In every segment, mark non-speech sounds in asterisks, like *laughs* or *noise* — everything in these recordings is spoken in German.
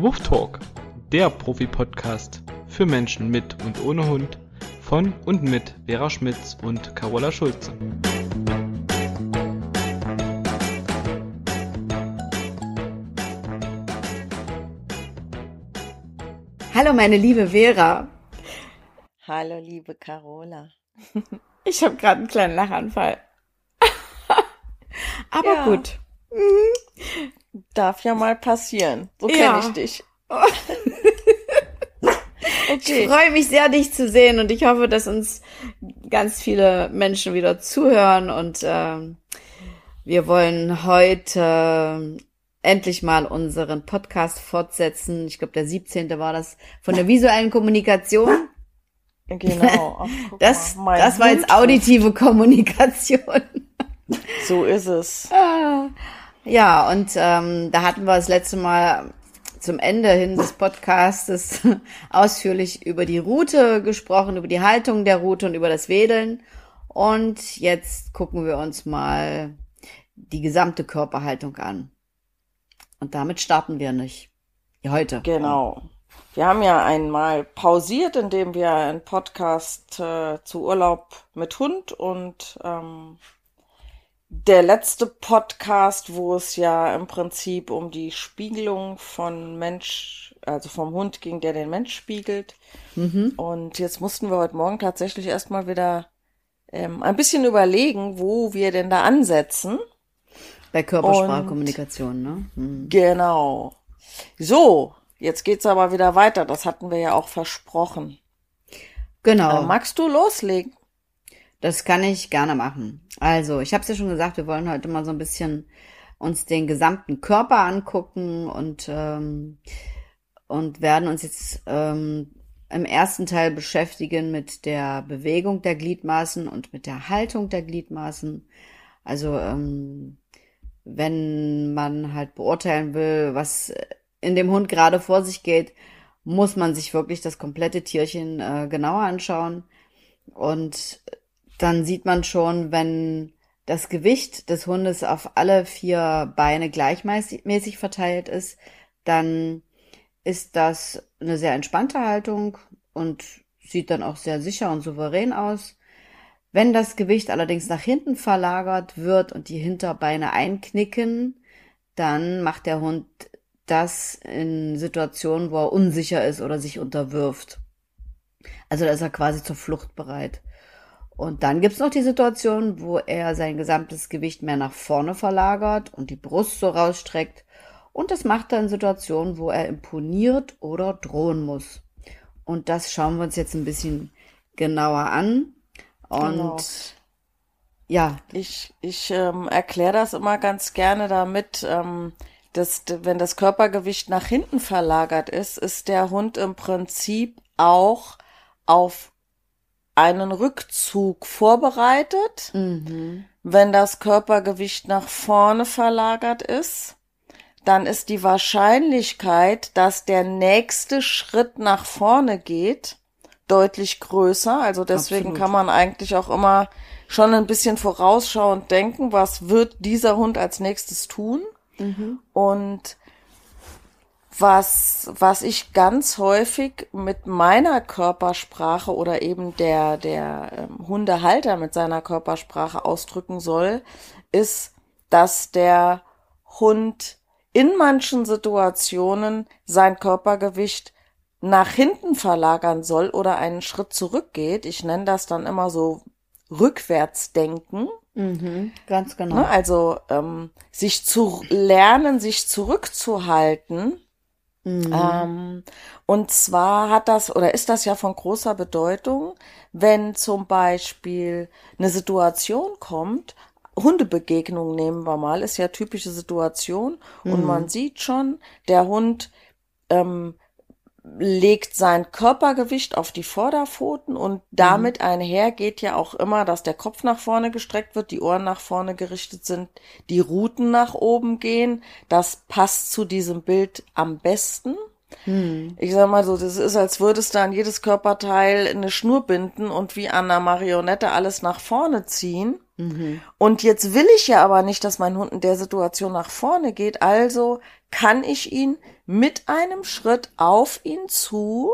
Woof Talk, der Profi-Podcast für Menschen mit und ohne Hund von und mit Vera Schmitz und Carola Schulze. Hallo meine liebe Vera. Hallo liebe Carola. Ich habe gerade einen kleinen Lachanfall. *laughs* Aber Ja. gut. Darf ja mal passieren. So Ja. kenne ich dich. *laughs* Ich Okay. freue mich sehr, dich zu sehen und ich hoffe, dass uns ganz viele Menschen wieder zuhören und ähm, wir wollen heute ähm, endlich mal unseren Podcast fortsetzen. Ich glaube, der 17. war das von der visuellen Kommunikation. Genau. *laughs* Ach, Das, mal, das war jetzt auditive Kommunikation. So ist es. Ah. Ja, und ähm, da hatten wir das letzte Mal zum Ende hin des Podcastes *laughs* ausführlich über die Route gesprochen, über die Haltung der Route und über das Wedeln. Und jetzt gucken wir uns mal die gesamte Körperhaltung an. Und damit starten wir nicht. Heute. Genau. Wir haben ja einmal pausiert, indem wir einen Podcast äh, zu Urlaub mit Hund und ähm, der letzte Podcast, wo es ja im Prinzip um die Spiegelung von Mensch, also vom Hund ging, der den Mensch spiegelt. Mhm. Und jetzt mussten wir heute Morgen tatsächlich erstmal wieder ähm, ein bisschen überlegen, wo wir denn da ansetzen. Bei Körpersprachkommunikation, ne? Hm. Genau. So, jetzt geht's aber wieder weiter. Das hatten wir ja auch versprochen. Genau. Äh, magst du loslegen? Das kann ich gerne machen. Also, ich habe es ja schon gesagt, wir wollen heute mal so ein bisschen uns den gesamten Körper angucken und ähm, und werden uns jetzt ähm, im ersten Teil beschäftigen mit der Bewegung der Gliedmaßen und mit der Haltung der Gliedmaßen. Also ähm, wenn man halt beurteilen will, was in dem Hund gerade vor sich geht, muss man sich wirklich das komplette Tierchen äh, genauer anschauen. Und dann sieht man schon, wenn das Gewicht des Hundes auf alle vier Beine gleichmäßig verteilt ist, dann ist das eine sehr entspannte Haltung und sieht dann auch sehr sicher und souverän aus. Wenn das Gewicht allerdings nach hinten verlagert wird und die Hinterbeine einknicken, dann macht der Hund das in Situationen, wo er unsicher ist oder sich unterwirft. Also da ist er quasi zur Flucht bereit. Und dann gibt's noch die Situation, wo er sein gesamtes Gewicht mehr nach vorne verlagert und die Brust so rausstreckt. Und das macht er in Situationen, wo er imponiert oder drohen muss. Und das schauen wir uns jetzt ein bisschen genauer an. Und Genau. ja, Ich, ich ähm, erkläre das immer ganz gerne damit, ähm, dass wenn das Körpergewicht nach hinten verlagert ist, ist der Hund im Prinzip auch auf einen Rückzug vorbereitet. mhm. Wenn das Körpergewicht nach vorne verlagert ist, dann ist die Wahrscheinlichkeit, dass der nächste Schritt nach vorne geht, deutlich größer. Also deswegen Absolut. kann man eigentlich auch immer schon ein bisschen vorausschauend denken, was wird dieser Hund als nächstes tun. Und was, was ich ganz häufig mit meiner Körpersprache oder eben der, der ähm, Hundehalter mit seiner Körpersprache ausdrücken soll, ist, dass der Hund in manchen Situationen sein Körpergewicht nach hinten verlagern soll oder einen Schritt zurückgeht. Ich nenne das dann immer so Rückwärtsdenken. Mhm. ganz genau. Ne? Also ähm, sich zu lernen, sich zurückzuhalten. Mhm. Ähm, und zwar hat das oder ist das ja von großer Bedeutung, wenn zum Beispiel eine Situation kommt, Hundebegegnung nehmen wir mal, ist ja typische Situation und man sieht schon, der Hund ähm, legt sein Körpergewicht auf die Vorderpfoten und damit einher geht ja auch immer, dass der Kopf nach vorne gestreckt wird, die Ohren nach vorne gerichtet sind, die Ruten nach oben gehen. Das passt zu diesem Bild am besten. Hm. Ich sag mal so, das ist, als würdest du an jedes Körperteil eine Schnur binden und wie an einer Marionette alles nach vorne ziehen. Mhm. Und jetzt will ich ja aber nicht, dass mein Hund in der Situation nach vorne geht. Also kann ich ihn mit einem Schritt auf ihn zu.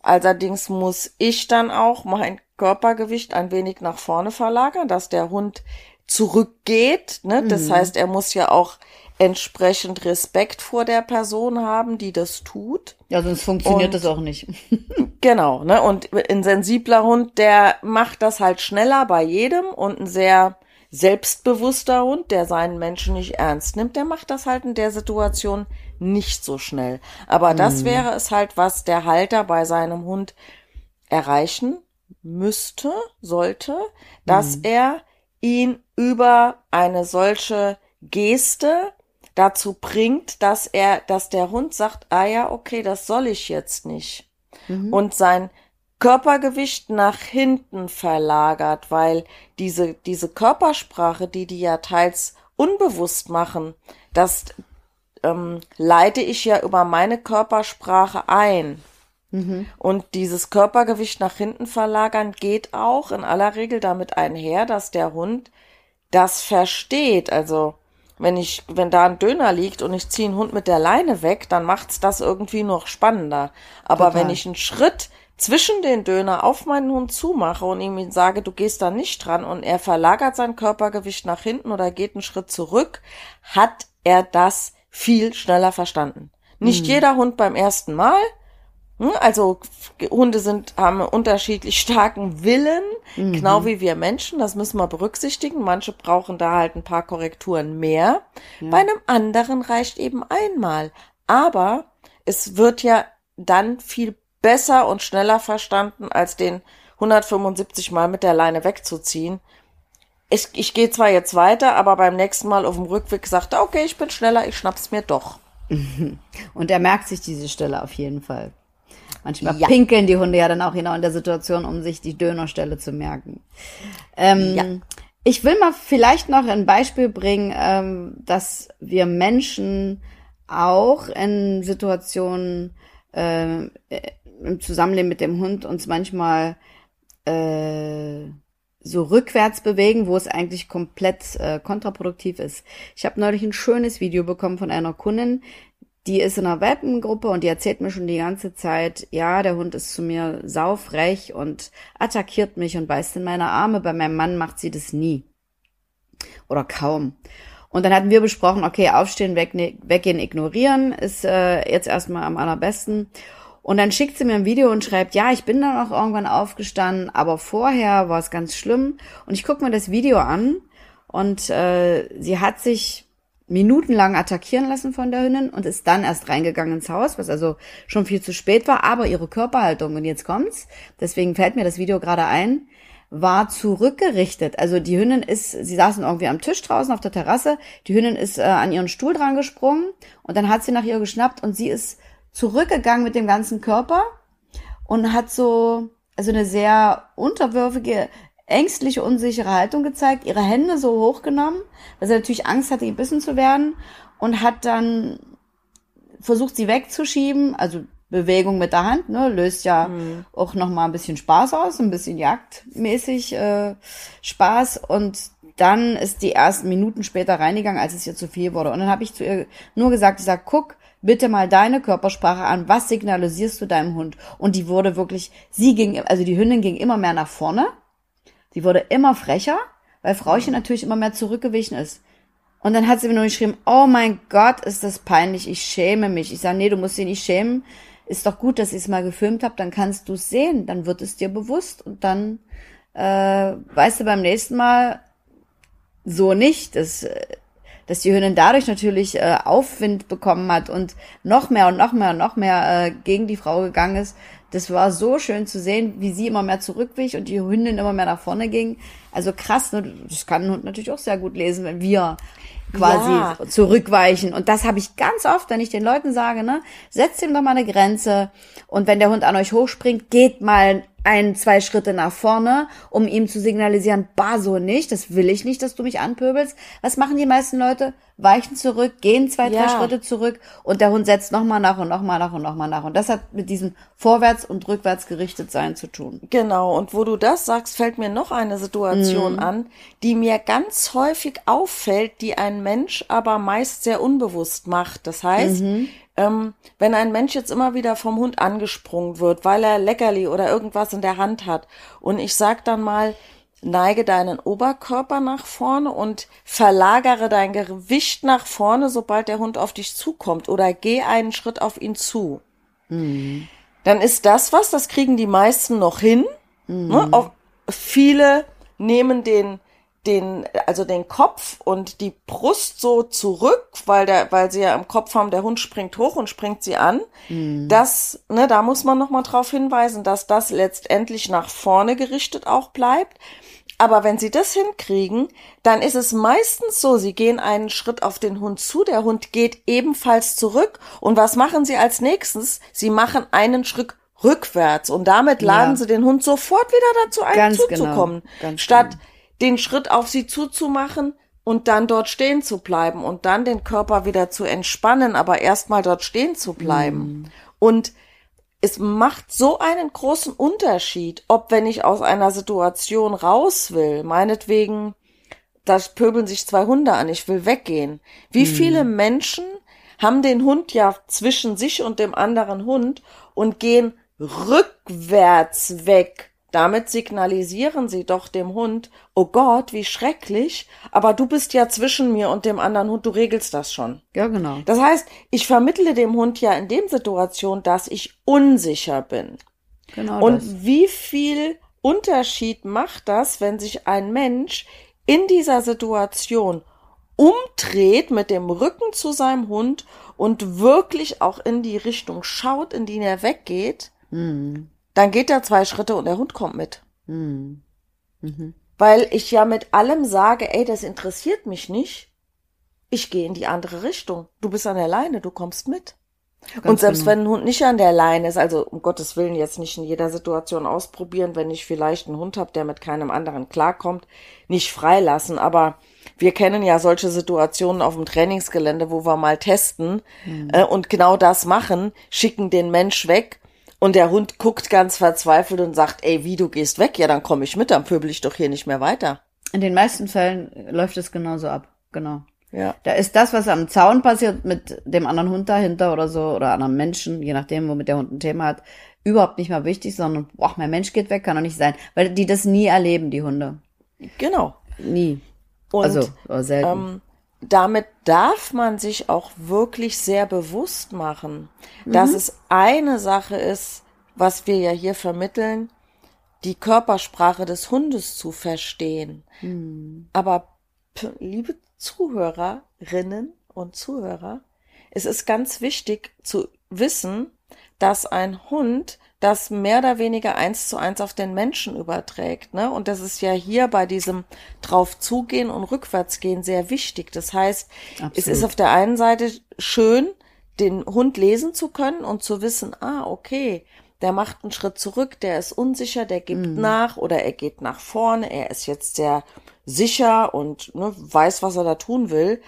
Allerdings muss ich dann auch mein Körpergewicht ein wenig nach vorne verlagern, dass der Hund zurückgeht. Ne? Das mhm. heißt, er muss ja auch entsprechend Respekt vor der Person haben, die das tut. Ja, sonst funktioniert und, das auch nicht. *laughs* genau, ne? Und ein sensibler Hund, der macht das halt schneller bei jedem und ein sehr selbstbewusster Hund, der seinen Menschen nicht ernst nimmt, der macht das halt in der Situation nicht so schnell. Aber das mhm. wäre es halt, was der Halter bei seinem Hund erreichen müsste, sollte, dass mhm. er ihn über eine solche Geste dazu bringt, dass er, dass der Hund sagt, ah ja, okay, das soll ich jetzt nicht. Mhm. Und sein Körpergewicht nach hinten verlagert, weil diese, diese Körpersprache, die die ja teils unbewusst machen, das ähm, leite ich ja über meine Körpersprache ein. Mhm. Und dieses Körpergewicht nach hinten verlagern geht auch in aller Regel damit einher, dass der Hund das versteht. Also wenn ich, wenn da ein Döner liegt und ich ziehe einen Hund mit der Leine weg, dann macht's das irgendwie noch spannender. Aber Total. wenn ich einen Schritt zwischen den Döner auf meinen Hund zumache und ihm sage, du gehst da nicht dran und er verlagert sein Körpergewicht nach hinten oder geht einen Schritt zurück, hat er das viel schneller verstanden. Nicht mhm. jeder Hund beim ersten Mal, hm, also Hunde sind, haben unterschiedlich starken Willen, mhm. genau wie wir Menschen. Das müssen wir berücksichtigen. Manche brauchen da halt ein paar Korrekturen mehr. Ja. Bei einem anderen reicht eben einmal. Aber es wird ja dann viel besser und schneller verstanden, als den 175 Mal mit der Leine wegzuziehen. Ich, ich gehe zwar jetzt weiter, aber beim nächsten Mal auf dem Rückweg sagt er, okay, ich bin schneller, ich schnapp's mir doch. *laughs* Und er merkt sich diese Stelle auf jeden Fall. Manchmal ja. pinkeln die Hunde ja dann auch genau in der Situation, um sich die Dönerstelle zu merken. Ähm, ja. Ich will mal vielleicht noch ein Beispiel bringen, ähm, dass wir Menschen auch in Situationen äh, im Zusammenleben mit dem Hund uns manchmal äh, so rückwärts bewegen, wo es eigentlich komplett äh, kontraproduktiv ist. Ich habe neulich ein schönes Video bekommen von einer Kundin, die ist in einer Welpengruppe und die erzählt mir schon die ganze Zeit, ja, der Hund ist zu mir saufrech und attackiert mich und beißt in meine Arme. Bei meinem Mann macht sie das nie. Oder kaum. Und dann hatten wir besprochen, okay, aufstehen, weg, weggehen, ignorieren ist äh, jetzt erstmal am allerbesten. Und dann schickt sie mir ein Video und schreibt, ja, ich bin dann auch irgendwann aufgestanden, aber vorher war es ganz schlimm. Und ich gucke mir das Video an und äh, sie hat sich minutenlang attackieren lassen von der Hündin und ist dann erst reingegangen ins Haus, was also schon viel zu spät war. Aber ihre Körperhaltung, und jetzt kommt's, deswegen fällt mir das Video gerade ein, war zurückgerichtet. Also die Hündin ist, sie saßen irgendwie am Tisch draußen auf der Terrasse, die Hündin ist äh, an ihren Stuhl dran gesprungen und dann hat sie nach ihr geschnappt und sie ist zurückgegangen mit dem ganzen Körper und hat so, also eine sehr unterwürfige, ängstliche, unsichere Haltung gezeigt, ihre Hände so hochgenommen, weil sie natürlich Angst hatte, gebissen zu werden und hat dann versucht, sie wegzuschieben, also Bewegung mit der Hand, ne, löst ja mhm. auch noch mal ein bisschen Spaß aus, ein bisschen jagdmäßig äh, Spaß und dann ist die ersten Minuten später reingegangen, als es ihr zu viel wurde. Und dann habe ich zu ihr nur gesagt, ich sag, guck bitte mal deine Körpersprache an, was signalisierst du deinem Hund? Und die wurde wirklich, sie ging, also die Hündin ging immer mehr nach vorne Sie wurde immer frecher, weil Frauchen natürlich immer mehr zurückgewichen ist. Und dann hat sie mir nur geschrieben, oh mein Gott, ist das peinlich, ich schäme mich. Ich sage, nee, du musst dich nicht schämen. Ist doch gut, dass ich es mal gefilmt habe, dann kannst du es sehen, dann wird es dir bewusst und dann äh, weißt du beim nächsten Mal so nicht, dass, dass die Hündin dadurch natürlich äh, Aufwind bekommen hat und noch mehr und noch mehr und noch mehr äh, gegen die Frau gegangen ist, das war so schön zu sehen, wie sie immer mehr zurückwich und die Hündin immer mehr nach vorne ging. Also krass, ne? das kann ein Hund natürlich auch sehr gut lesen, wenn wir quasi ja. zurückweichen. Und das habe ich ganz oft, wenn ich den Leuten sage, ne, setzt ihm doch mal eine Grenze. Und wenn der Hund an euch hochspringt, geht mal ein, zwei Schritte nach vorne, um ihm zu signalisieren, bah, so nicht, das will ich nicht, dass du mich anpöbelst. Was machen die meisten Leute? Weichen zurück, gehen zwei, drei Ja. Schritte zurück und der Hund setzt nochmal nach und nochmal nach und nochmal nach. Und das hat mit diesem vorwärts und rückwärts gerichtet sein zu tun. Genau, und wo du das sagst, fällt mir noch eine Situation an, die mir ganz häufig auffällt, die ein Mensch aber meist sehr unbewusst macht. Das heißt, ähm, wenn ein Mensch jetzt immer wieder vom Hund angesprungen wird, weil er Leckerli oder irgendwas in der Hand hat, und ich sag dann mal, neige deinen Oberkörper nach vorne und verlagere dein Gewicht nach vorne, sobald der Hund auf dich zukommt, oder geh einen Schritt auf ihn zu dann ist das was, das kriegen die meisten noch hin. Ne? Auch viele nehmen den, den, also den Kopf und die Brust so zurück, weil der, weil sie ja im Kopf haben, der Hund springt hoch und springt sie an. Das, ne, da muss man noch mal drauf hinweisen, dass das letztendlich nach vorne gerichtet auch bleibt. Aber wenn sie das hinkriegen, dann ist es meistens so, sie gehen einen Schritt auf den Hund zu, der Hund geht ebenfalls zurück. Und was machen sie als nächstes? Sie machen einen Schritt rückwärts und damit laden Ja. sie den Hund sofort wieder dazu ein, Ganz zuzukommen. genau, ganz statt genau. Den Schritt auf sie zuzumachen und dann dort stehen zu bleiben und dann den Körper wieder zu entspannen, aber erstmal dort stehen zu bleiben. Mhm. Und es macht so einen großen Unterschied, ob wenn ich aus einer Situation raus will, meinetwegen, da pöbeln sich zwei Hunde an, ich will weggehen. Wie viele Menschen haben den Hund ja zwischen sich und dem anderen Hund und gehen rückwärts weg. Damit signalisieren sie doch dem Hund, oh Gott, wie schrecklich, aber du bist ja zwischen mir und dem anderen Hund, du regelst das schon. Ja, genau. Das heißt, ich vermittle dem Hund ja in dem Situation, dass ich unsicher bin. Genau Und das. wie viel Unterschied macht das, wenn sich ein Mensch in dieser Situation umdreht mit dem Rücken zu seinem Hund und wirklich auch in die Richtung schaut, in die er weggeht, Hm. dann geht er zwei Schritte und der Hund kommt mit. Hm. Mhm. Weil ich ja mit allem sage, ey, das interessiert mich nicht. Ich gehe in die andere Richtung. Du bist an der Leine, du kommst mit. Ganz und selbst genau. wenn ein Hund nicht an der Leine ist, also um Gottes Willen jetzt nicht in jeder Situation ausprobieren, wenn ich vielleicht einen Hund habe, der mit keinem anderen klarkommt, nicht freilassen. Aber wir kennen ja solche Situationen auf dem Trainingsgelände, wo wir mal testen Mhm. äh, und genau das machen, schicken den Mensch weg und der Hund guckt ganz verzweifelt und sagt, ey, wie du gehst weg? Ja, dann komme ich mit, dann pöbel ich doch hier nicht mehr weiter. In den meisten Fällen läuft es genauso ab. Genau. Ja. Da ist das, was am Zaun passiert mit dem anderen Hund dahinter oder so oder anderen Menschen, je nachdem, womit der Hund ein Thema hat, überhaupt nicht mal wichtig, sondern, boah, mein Mensch geht weg, kann doch nicht sein. Weil die das nie erleben, die Hunde. Genau. Nie. Und also, selten. ähm, damit darf man sich auch wirklich sehr bewusst machen, dass es eine Sache ist, was wir ja hier vermitteln, die Körpersprache des Hundes zu verstehen. Aber p- liebe Zuhörerinnen und Zuhörer, es ist ganz wichtig zu wissen, dass ein Hund das mehr oder weniger eins zu eins auf den Menschen überträgt, ne? Und das ist ja hier bei diesem drauf zugehen und rückwärtsgehen sehr wichtig. Das heißt, es Absolut. ist auf der einen Seite schön, den Hund lesen zu können und zu wissen, ah, okay, der macht einen Schritt zurück, der ist unsicher, der gibt nach oder er geht nach vorne, er ist jetzt sehr sicher und ne, weiß, was er da tun will.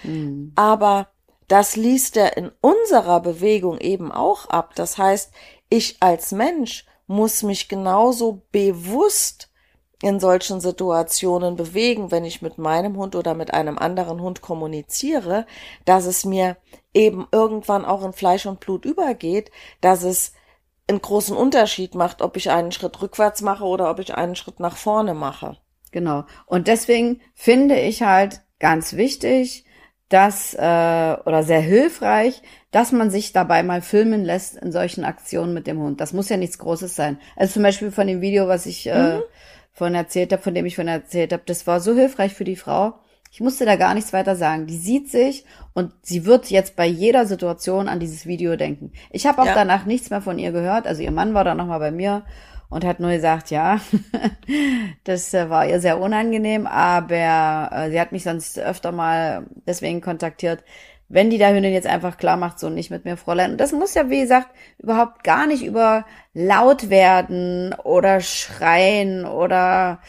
Aber das liest er in unserer Bewegung eben auch ab. Das heißt, ich als Mensch muss mich genauso bewusst in solchen Situationen bewegen, wenn ich mit meinem Hund oder mit einem anderen Hund kommuniziere, dass es mir eben irgendwann auch in Fleisch und Blut übergeht, dass es einen großen Unterschied macht, ob ich einen Schritt rückwärts mache oder ob ich einen Schritt nach vorne mache. Genau. Und deswegen finde ich halt ganz wichtig, dass, äh, oder sehr hilfreich, dass man sich dabei mal filmen lässt in solchen Aktionen mit dem Hund. Das muss ja nichts Großes sein. Also zum Beispiel von dem Video, was ich äh, vorhin erzählt habe, von dem ich vorhin erzählt habe, das war so hilfreich für die Frau. Ich musste da gar nichts weiter sagen. Die sieht sich und sie wird jetzt bei jeder Situation an dieses Video denken. Ich habe auch Ja. danach nichts mehr von ihr gehört. Also ihr Mann war dann nochmal bei mir und hat nur gesagt, ja, *laughs* das äh, war ihr sehr unangenehm, aber äh, sie hat mich sonst öfter mal deswegen kontaktiert, wenn die der Hündin jetzt einfach klar macht, so nicht mit mir, Fräulein. Und das muss ja, wie gesagt, überhaupt gar nicht über laut werden oder schreien oder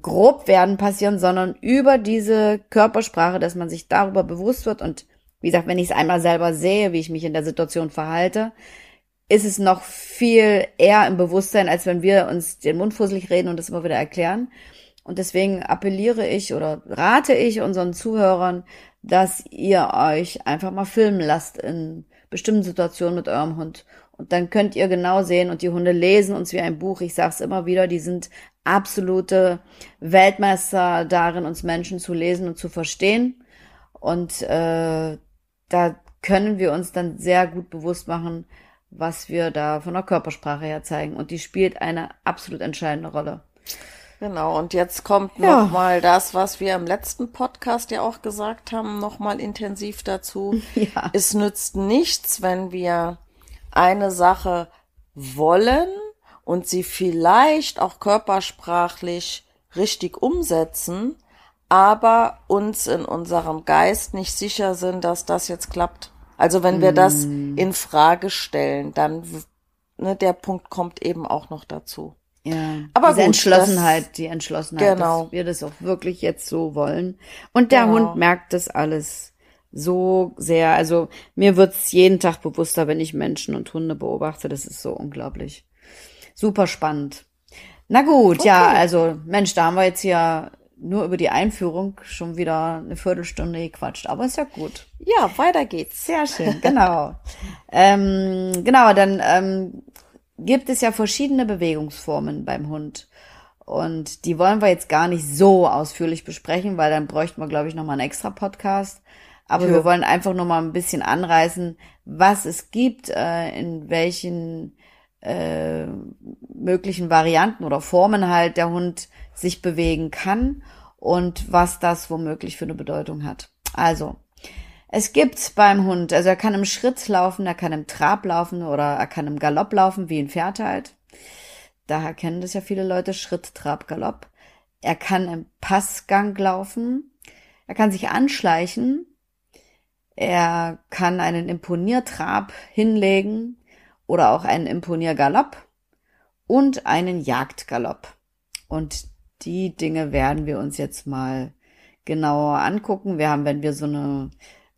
grob werden passieren, sondern über diese Körpersprache, dass man sich darüber bewusst wird. Und wie gesagt, wenn ich es einmal selber sehe, wie ich mich in der Situation verhalte, ist es noch viel eher im Bewusstsein, als wenn wir uns den Mund fusselig reden und das immer wieder erklären. Und deswegen appelliere ich oder rate ich unseren Zuhörern, dass ihr euch einfach mal filmen lasst in bestimmten Situationen mit eurem Hund. Und dann könnt ihr genau sehen und die Hunde lesen uns wie ein Buch. Ich sage es immer wieder, die sind absolute Weltmeister darin, uns Menschen zu lesen und zu verstehen. Und äh, da können wir uns dann sehr gut bewusst machen, was wir da von der Körpersprache her zeigen. Und die spielt eine absolut entscheidende Rolle. Genau, und jetzt kommt ja. nochmal das, was wir im letzten Podcast ja auch gesagt haben, nochmal intensiv dazu. *laughs* Ja. Es nützt nichts, wenn wir eine Sache wollen und sie vielleicht auch körpersprachlich richtig umsetzen, aber uns in unserem Geist nicht sicher sind, dass das jetzt klappt. Also wenn wir das mm. in Frage stellen, dann ne, der Punkt kommt eben auch noch dazu. Ja, aber diese gut, Entschlossenheit, das, die Entschlossenheit, genau. dass wir das auch wirklich jetzt so wollen. Und der genau. Hund merkt das alles so sehr. Also mir wird's jeden Tag bewusster, wenn ich Menschen und Hunde beobachte. Das ist so unglaublich. Super spannend. Na gut, okay. ja, also Mensch, da haben wir jetzt hier nur über die Einführung schon wieder eine Viertelstunde gequatscht, aber ist ja gut. Ja, weiter geht's. Sehr schön, genau. *laughs* ähm, genau, dann ähm, gibt es ja verschiedene Bewegungsformen beim Hund. Und die wollen wir jetzt gar nicht so ausführlich besprechen, weil dann bräuchten wir, glaube ich, nochmal einen extra Podcast. Aber ja. wir wollen einfach nochmal ein bisschen anreißen, was es gibt, äh, in welchen äh, möglichen Varianten oder Formen halt der Hund sich bewegen kann und was das womöglich für eine Bedeutung hat. Also, es gibt beim Hund, also er kann im Schritt laufen, er kann im Trab laufen oder er kann im Galopp laufen, wie ein Pferd halt. Daher kennen das ja viele Leute, Schritt, Trab, Galopp. Er kann im Passgang laufen. Er kann sich anschleichen. Er kann einen Imponiertrab hinlegen oder auch einen Imponiergalopp und einen Jagdgalopp. Und die Dinge werden wir uns jetzt mal genauer angucken. Wir haben, wenn wir so eine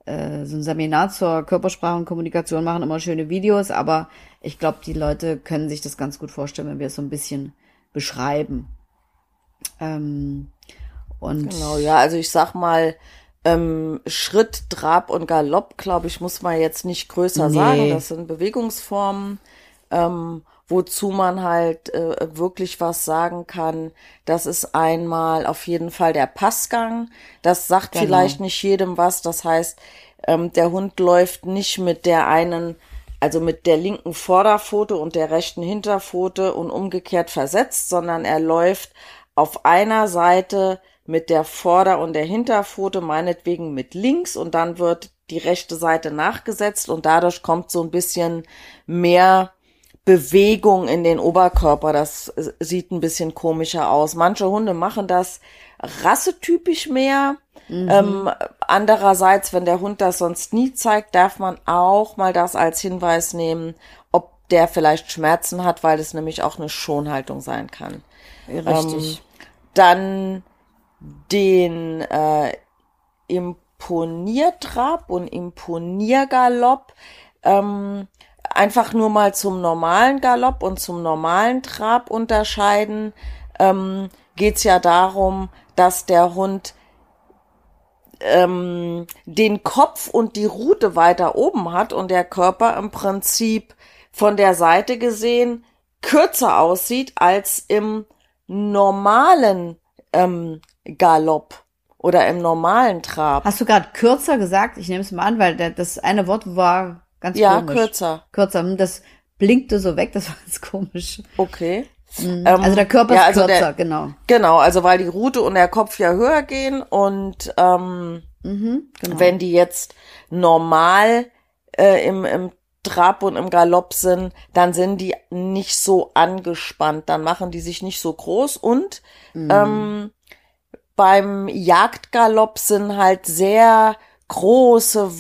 äh, so ein Seminar zur Körpersprache und Kommunikation machen, immer schöne Videos, aber ich glaube, die Leute können sich das ganz gut vorstellen, wenn wir es so ein bisschen beschreiben. Ähm, und genau, ja, also ich sag mal, ähm, Schritt, Trab und Galopp, glaube ich, muss man jetzt nicht größer nee. sagen. Das sind Bewegungsformen, ähm, wozu man halt äh, wirklich was sagen kann. Das ist einmal auf jeden Fall der Passgang. Das sagt genau. vielleicht nicht jedem was. Das heißt, ähm, der Hund läuft nicht mit der einen also mit der linken Vorderpfote und der rechten Hinterpfote und umgekehrt versetzt, sondern er läuft auf einer Seite mit der Vorder- und der Hinterpfote, meinetwegen mit links und dann wird die rechte Seite nachgesetzt und dadurch kommt so ein bisschen mehr Bewegung in den Oberkörper. Das sieht ein bisschen komischer aus. Manche Hunde machen das rassetypisch mehr. Mhm. Ähm, andererseits, wenn der Hund das sonst nie zeigt, darf man auch mal das als Hinweis nehmen, ob der vielleicht Schmerzen hat, weil es nämlich auch eine Schonhaltung sein kann. Richtig. Ähm, dann den äh, Imponiertrab und Imponiergalopp ähm, einfach nur mal zum normalen Galopp und zum normalen Trab unterscheiden, ähm, geht ja darum, dass der Hund ähm, den Kopf und die Rute weiter oben hat und der Körper im Prinzip von der Seite gesehen kürzer aussieht als im normalen ähm, Galopp oder im normalen Trab. Hast du gerade kürzer gesagt? Ich nehme es mal an, weil das eine Wort war ganz ja, komisch. Ja, kürzer. Kürzer. Hm, das blinkte so weg, *laughs* das war ganz komisch. Okay. Mhm. also der Körper ja, ist also kürzer, der, genau. Genau, also weil die Rute und der Kopf ja höher gehen und ähm, mhm, genau. wenn die jetzt normal äh, im, im Trab und im Galopp sind, dann sind die nicht so angespannt, dann machen die sich nicht so groß und mhm. ähm, beim Jagdgalopp sind halt sehr große,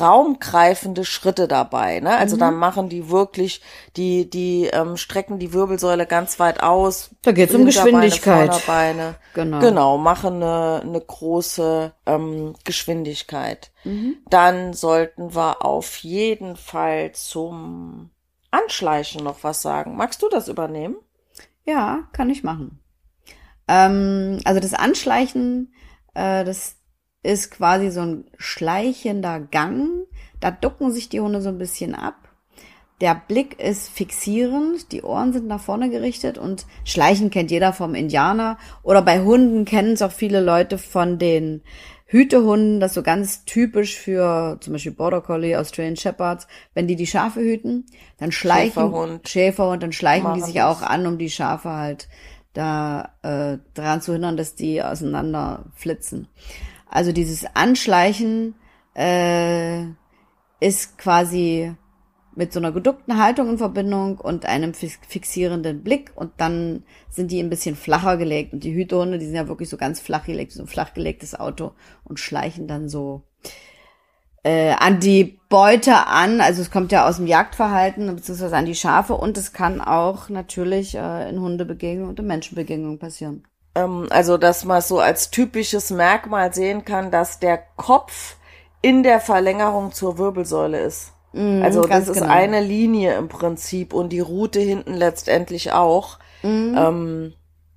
raumgreifende Schritte dabei. Ne? Also mhm. da machen die wirklich, die, die ähm, strecken die Wirbelsäule ganz weit aus. Da geht es um Geschwindigkeit. Vorderbeine. Genau. genau, machen eine, eine große ähm, Geschwindigkeit. Mhm. Dann sollten wir auf jeden Fall zum Anschleichen noch was sagen. Magst du das übernehmen? Ja, kann ich machen. Ähm, also das Anschleichen, äh, das ist quasi so ein schleichender Gang. Da ducken sich die Hunde so ein bisschen ab. Der Blick ist fixierend, die Ohren sind nach vorne gerichtet und Schleichen kennt jeder vom Indianer. Oder bei Hunden kennen es auch viele Leute von den Hütehunden, das ist so ganz typisch für zum Beispiel Border Collie, Australian Shepherds, wenn die die Schafe hüten, dann schleichen Schäferhund, Schäferhund dann schleichen die sich auch an, um die Schafe halt da äh, daran zu hindern, dass die auseinander flitzen. Also dieses Anschleichen äh, ist quasi mit so einer geduckten Haltung in Verbindung und einem fixierenden Blick und dann sind die ein bisschen flacher gelegt und die Hütehunde, die sind ja wirklich so ganz flach gelegt, so ein flach gelegtes Auto und schleichen dann so äh, an die Beute an, also es kommt ja aus dem Jagdverhalten beziehungsweise an die Schafe und es kann auch natürlich äh, in Hundebegegnungen und in Menschenbegegnungen passieren. Ähm, also, dass man so als typisches Merkmal sehen kann, dass der Kopf in der Verlängerung zur Wirbelsäule ist. Mm, also das ist genau. eine Linie im Prinzip und die Route hinten letztendlich auch. Mm. Ähm,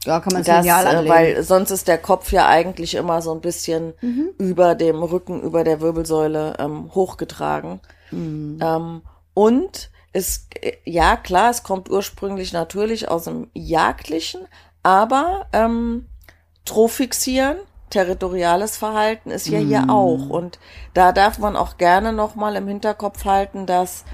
ja, kann man das, genial äh, anlegen. Weil sonst ist der Kopf ja eigentlich immer so ein bisschen mhm. über dem Rücken, über der Wirbelsäule ähm, hochgetragen. Mhm. Ähm, und es, äh, ja klar, es kommt ursprünglich natürlich aus dem Jagdlichen, aber ähm, Trofixieren, territoriales Verhalten ist ja mhm. hier auch. Und da darf man auch gerne nochmal im Hinterkopf halten, dass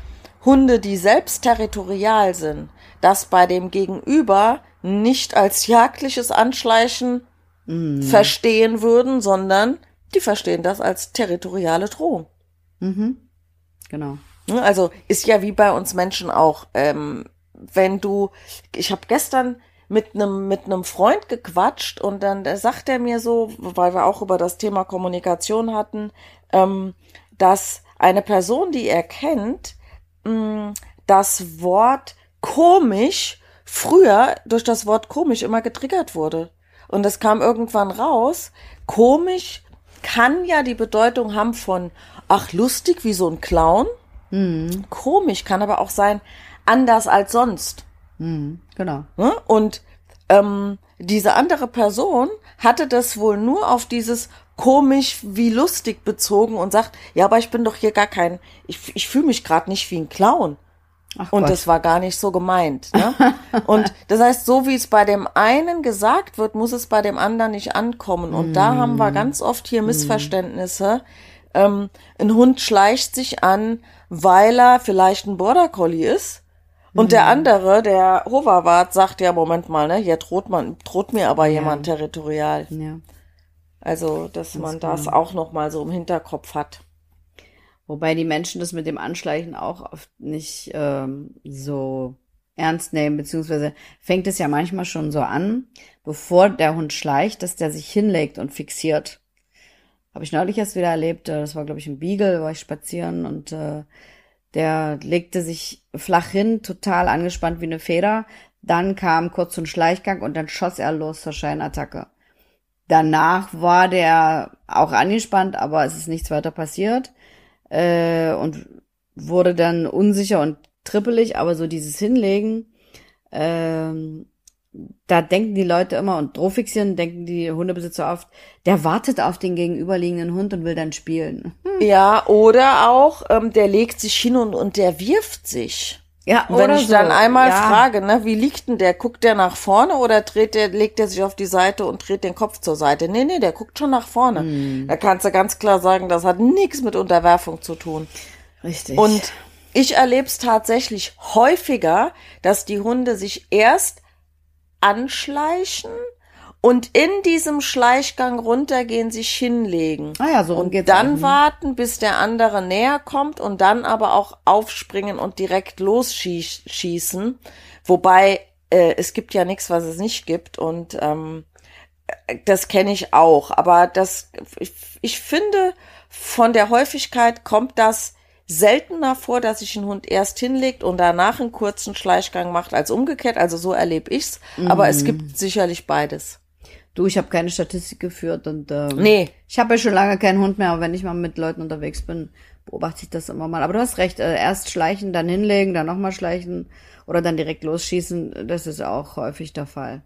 Hunde, die selbst territorial sind, das bei dem Gegenüber nicht als jagdliches Anschleichen mhm. verstehen würden, sondern die verstehen das als territoriale Drohung. Mhm. Genau. Also ist ja wie bei uns Menschen auch. Ähm, wenn du, ich habe gestern mit einem mit einem Freund gequatscht und dann sagt er mir so, weil wir auch über das Thema Kommunikation hatten, ähm, dass eine Person, die er kennt, mh, mm, das Wort komisch früher durch das Wort komisch immer getriggert wurde. Und es kam irgendwann raus, komisch kann ja die Bedeutung haben von, ach, lustig wie so ein Clown. Mhm. Komisch kann aber auch sein, anders als sonst. Mhm, genau. Ne? Und ähm, diese andere Person hatte das wohl nur auf dieses komisch wie lustig bezogen und sagt, ja, aber ich bin doch hier gar kein, ich, ich fühle mich gerade nicht wie ein Clown. Ach und Gott. das war gar nicht so gemeint. Ne? *laughs* und das heißt, so wie es bei dem einen gesagt wird, muss es bei dem anderen nicht ankommen. Und mm. da haben wir ganz oft hier mm. Missverständnisse. Ähm, ein Hund schleicht sich an, weil er vielleicht ein Border Collie ist und mhm. der andere, der Hoverwart, sagt ja, Moment mal, ne, hier droht man, droht mir aber ja. jemand territorial. Ja. Also, dass das man das auch noch mal so im Hinterkopf hat. Wobei die Menschen das mit dem Anschleichen auch oft nicht ähm, so ernst nehmen, beziehungsweise fängt es ja manchmal schon so an, bevor der Hund schleicht, dass der sich hinlegt und fixiert. Habe ich neulich erst wieder erlebt, äh, das war, glaube ich, ein Beagle, war ich spazieren und äh, der legte sich flach hin, total angespannt wie eine Feder. Dann kam kurz ein Schleichgang und dann schoss er los zur Scheinattacke. Danach war der auch angespannt, aber es ist nichts weiter passiert äh, und wurde dann unsicher und trippelig, aber so dieses Hinlegen, ähm, da denken die Leute immer und Drohfixieren denken die Hundebesitzer oft, der wartet auf den gegenüberliegenden Hund und will dann spielen. Hm. Ja, oder auch, ähm, der legt sich hin und, und der wirft sich. Ja, und wenn ich so. dann einmal ja. frage, ne, wie liegt denn der? Guckt der nach vorne oder dreht der, legt er sich auf die Seite und dreht den Kopf zur Seite? Nee, nee, der guckt schon nach vorne. Hm. Da kannst du ganz klar sagen, das hat nichts mit Unterwerfung zu tun. Richtig. Und ich erlebe es tatsächlich häufiger, dass die Hunde sich erst anschleichen und in diesem Schleichgang runtergehen, sich hinlegen. Ah ja, so und dann auch. Mhm. warten, bis der andere näher kommt und dann aber auch aufspringen und direkt losschießen. Wobei äh, es gibt ja nichts, was es nicht gibt und ähm, das kenne ich auch, aber das, ich, ich finde, von der Häufigkeit kommt das seltener vor, dass sich ein Hund erst hinlegt und danach einen kurzen Schleichgang macht, als umgekehrt. Also so erlebe ich's. Mhm. Aber es gibt sicherlich beides. Du, ich habe keine Statistik geführt und ähm, nee. ich habe ja schon lange keinen Hund mehr, aber wenn ich mal mit Leuten unterwegs bin, beobachte ich das immer mal. Aber du hast recht, äh, erst schleichen, dann hinlegen, dann nochmal schleichen oder dann direkt losschießen, das ist auch häufig der Fall.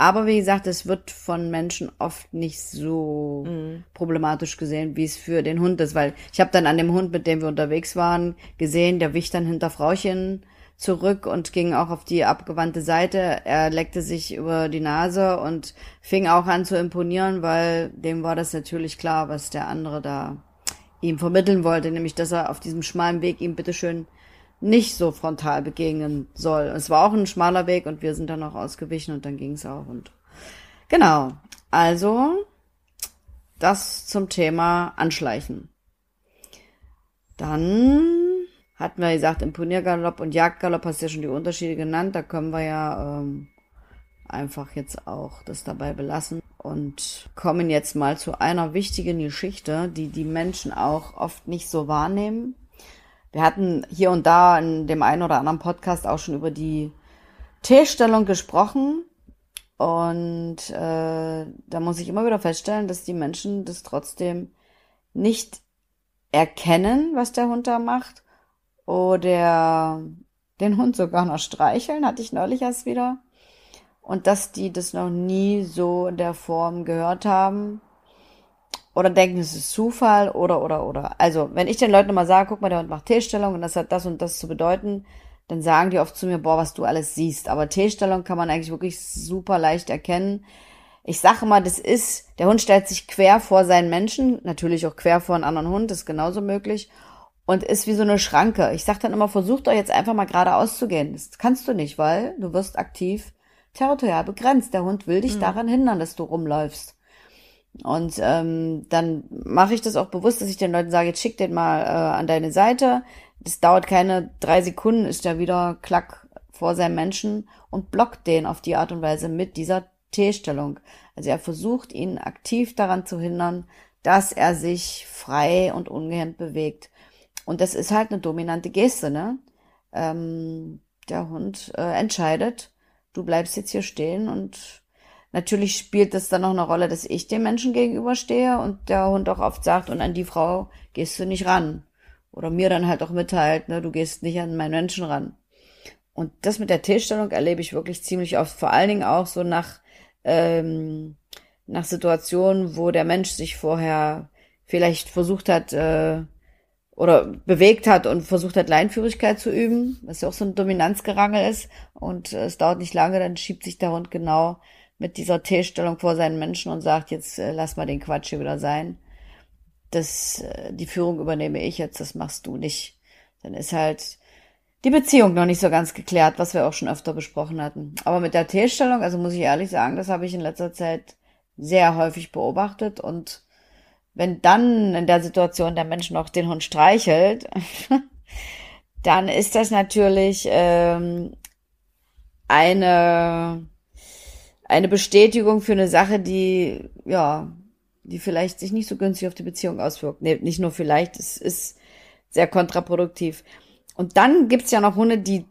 Aber wie gesagt, es wird von Menschen oft nicht so mhm. problematisch gesehen, wie es für den Hund ist, weil ich habe dann an dem Hund, mit dem wir unterwegs waren, gesehen, der wich dann hinter Frauchen zurück und ging auch auf die abgewandte Seite. Er leckte sich über die Nase und fing auch an zu imponieren, weil dem war das natürlich klar, was der andere da ihm vermitteln wollte, nämlich dass er auf diesem schmalen Weg ihm bitteschön nicht so frontal begegnen soll. Es war auch ein schmaler Weg und wir sind dann auch ausgewichen und dann ging es auch und genau. Also das zum Thema Anschleichen. Dann hatten wir gesagt, Imponiergalopp und Jagdgalopp hast du ja schon die Unterschiede genannt. Da können wir ja ähm, einfach jetzt auch das dabei belassen und kommen jetzt mal zu einer wichtigen Geschichte, die die Menschen auch oft nicht so wahrnehmen wir hatten hier und da in dem einen oder anderen Podcast auch schon über die T-Stellung gesprochen. Und äh, da muss ich immer wieder feststellen, dass die Menschen das trotzdem nicht erkennen, was der Hund da macht. Oder den Hund sogar noch streicheln, hatte ich neulich erst wieder. Und dass die das noch nie so in der Form gehört haben oder denken, es ist Zufall oder, oder, oder. Also, wenn ich den Leuten immer sage, guck mal, der Hund macht T-Stellung und das hat das und das zu bedeuten, dann sagen die oft zu mir, boah, was du alles siehst. Aber T-Stellung kann man eigentlich wirklich super leicht erkennen. Ich sage mal, das ist, der Hund stellt sich quer vor seinen Menschen, natürlich auch quer vor einen anderen Hund, ist genauso möglich. Und ist wie so eine Schranke. Ich sage dann immer, versuch doch jetzt einfach mal geradeaus zu gehen. Das kannst du nicht, weil du wirst aktiv territorial begrenzt. Der Hund will dich mhm. daran hindern, dass du rumläufst. Und ähm, dann mache ich das auch bewusst, dass ich den Leuten sage, jetzt schick den mal äh, an deine Seite. Das dauert keine drei Sekunden, ist er wieder klack vor seinem Menschen und blockt den auf die Art und Weise mit dieser T-Stellung. Also er versucht ihn aktiv daran zu hindern, dass er sich frei und ungehemmt bewegt. Und das ist halt eine dominante Geste, ne? Ähm, der Hund äh, entscheidet, du bleibst jetzt hier stehen und Natürlich spielt es dann noch eine Rolle, dass ich dem Menschen gegenüberstehe und der Hund auch oft sagt, und an die Frau gehst du nicht ran. Oder mir dann halt auch mitteilt, ne, du gehst nicht an meinen Menschen ran. Und das mit der T-Stellung erlebe ich wirklich ziemlich oft, vor allen Dingen auch so nach, ähm, nach Situationen, wo der Mensch sich vorher vielleicht versucht hat, äh, oder bewegt hat und versucht hat, Leinführigkeit zu üben, was ja auch so ein Dominanzgerangel ist. Und äh, es dauert nicht lange, dann schiebt sich der Hund genau mit dieser T-Stellung vor seinen Menschen und sagt, jetzt äh, lass mal den Quatsch hier wieder sein. Das, äh, die Führung übernehme ich jetzt, das machst du nicht. Dann ist halt die Beziehung noch nicht so ganz geklärt, was wir auch schon öfter besprochen hatten. Aber mit der T-Stellung, also muss ich ehrlich sagen, das habe ich in letzter Zeit sehr häufig beobachtet und wenn dann in der Situation der Mensch noch den Hund streichelt, *laughs* dann ist das natürlich ähm, eine eine Bestätigung für eine Sache, die, ja, die vielleicht sich nicht so günstig auf die Beziehung auswirkt. Nee, nicht nur vielleicht, es ist sehr kontraproduktiv. Und dann gibt's ja noch Hunde, die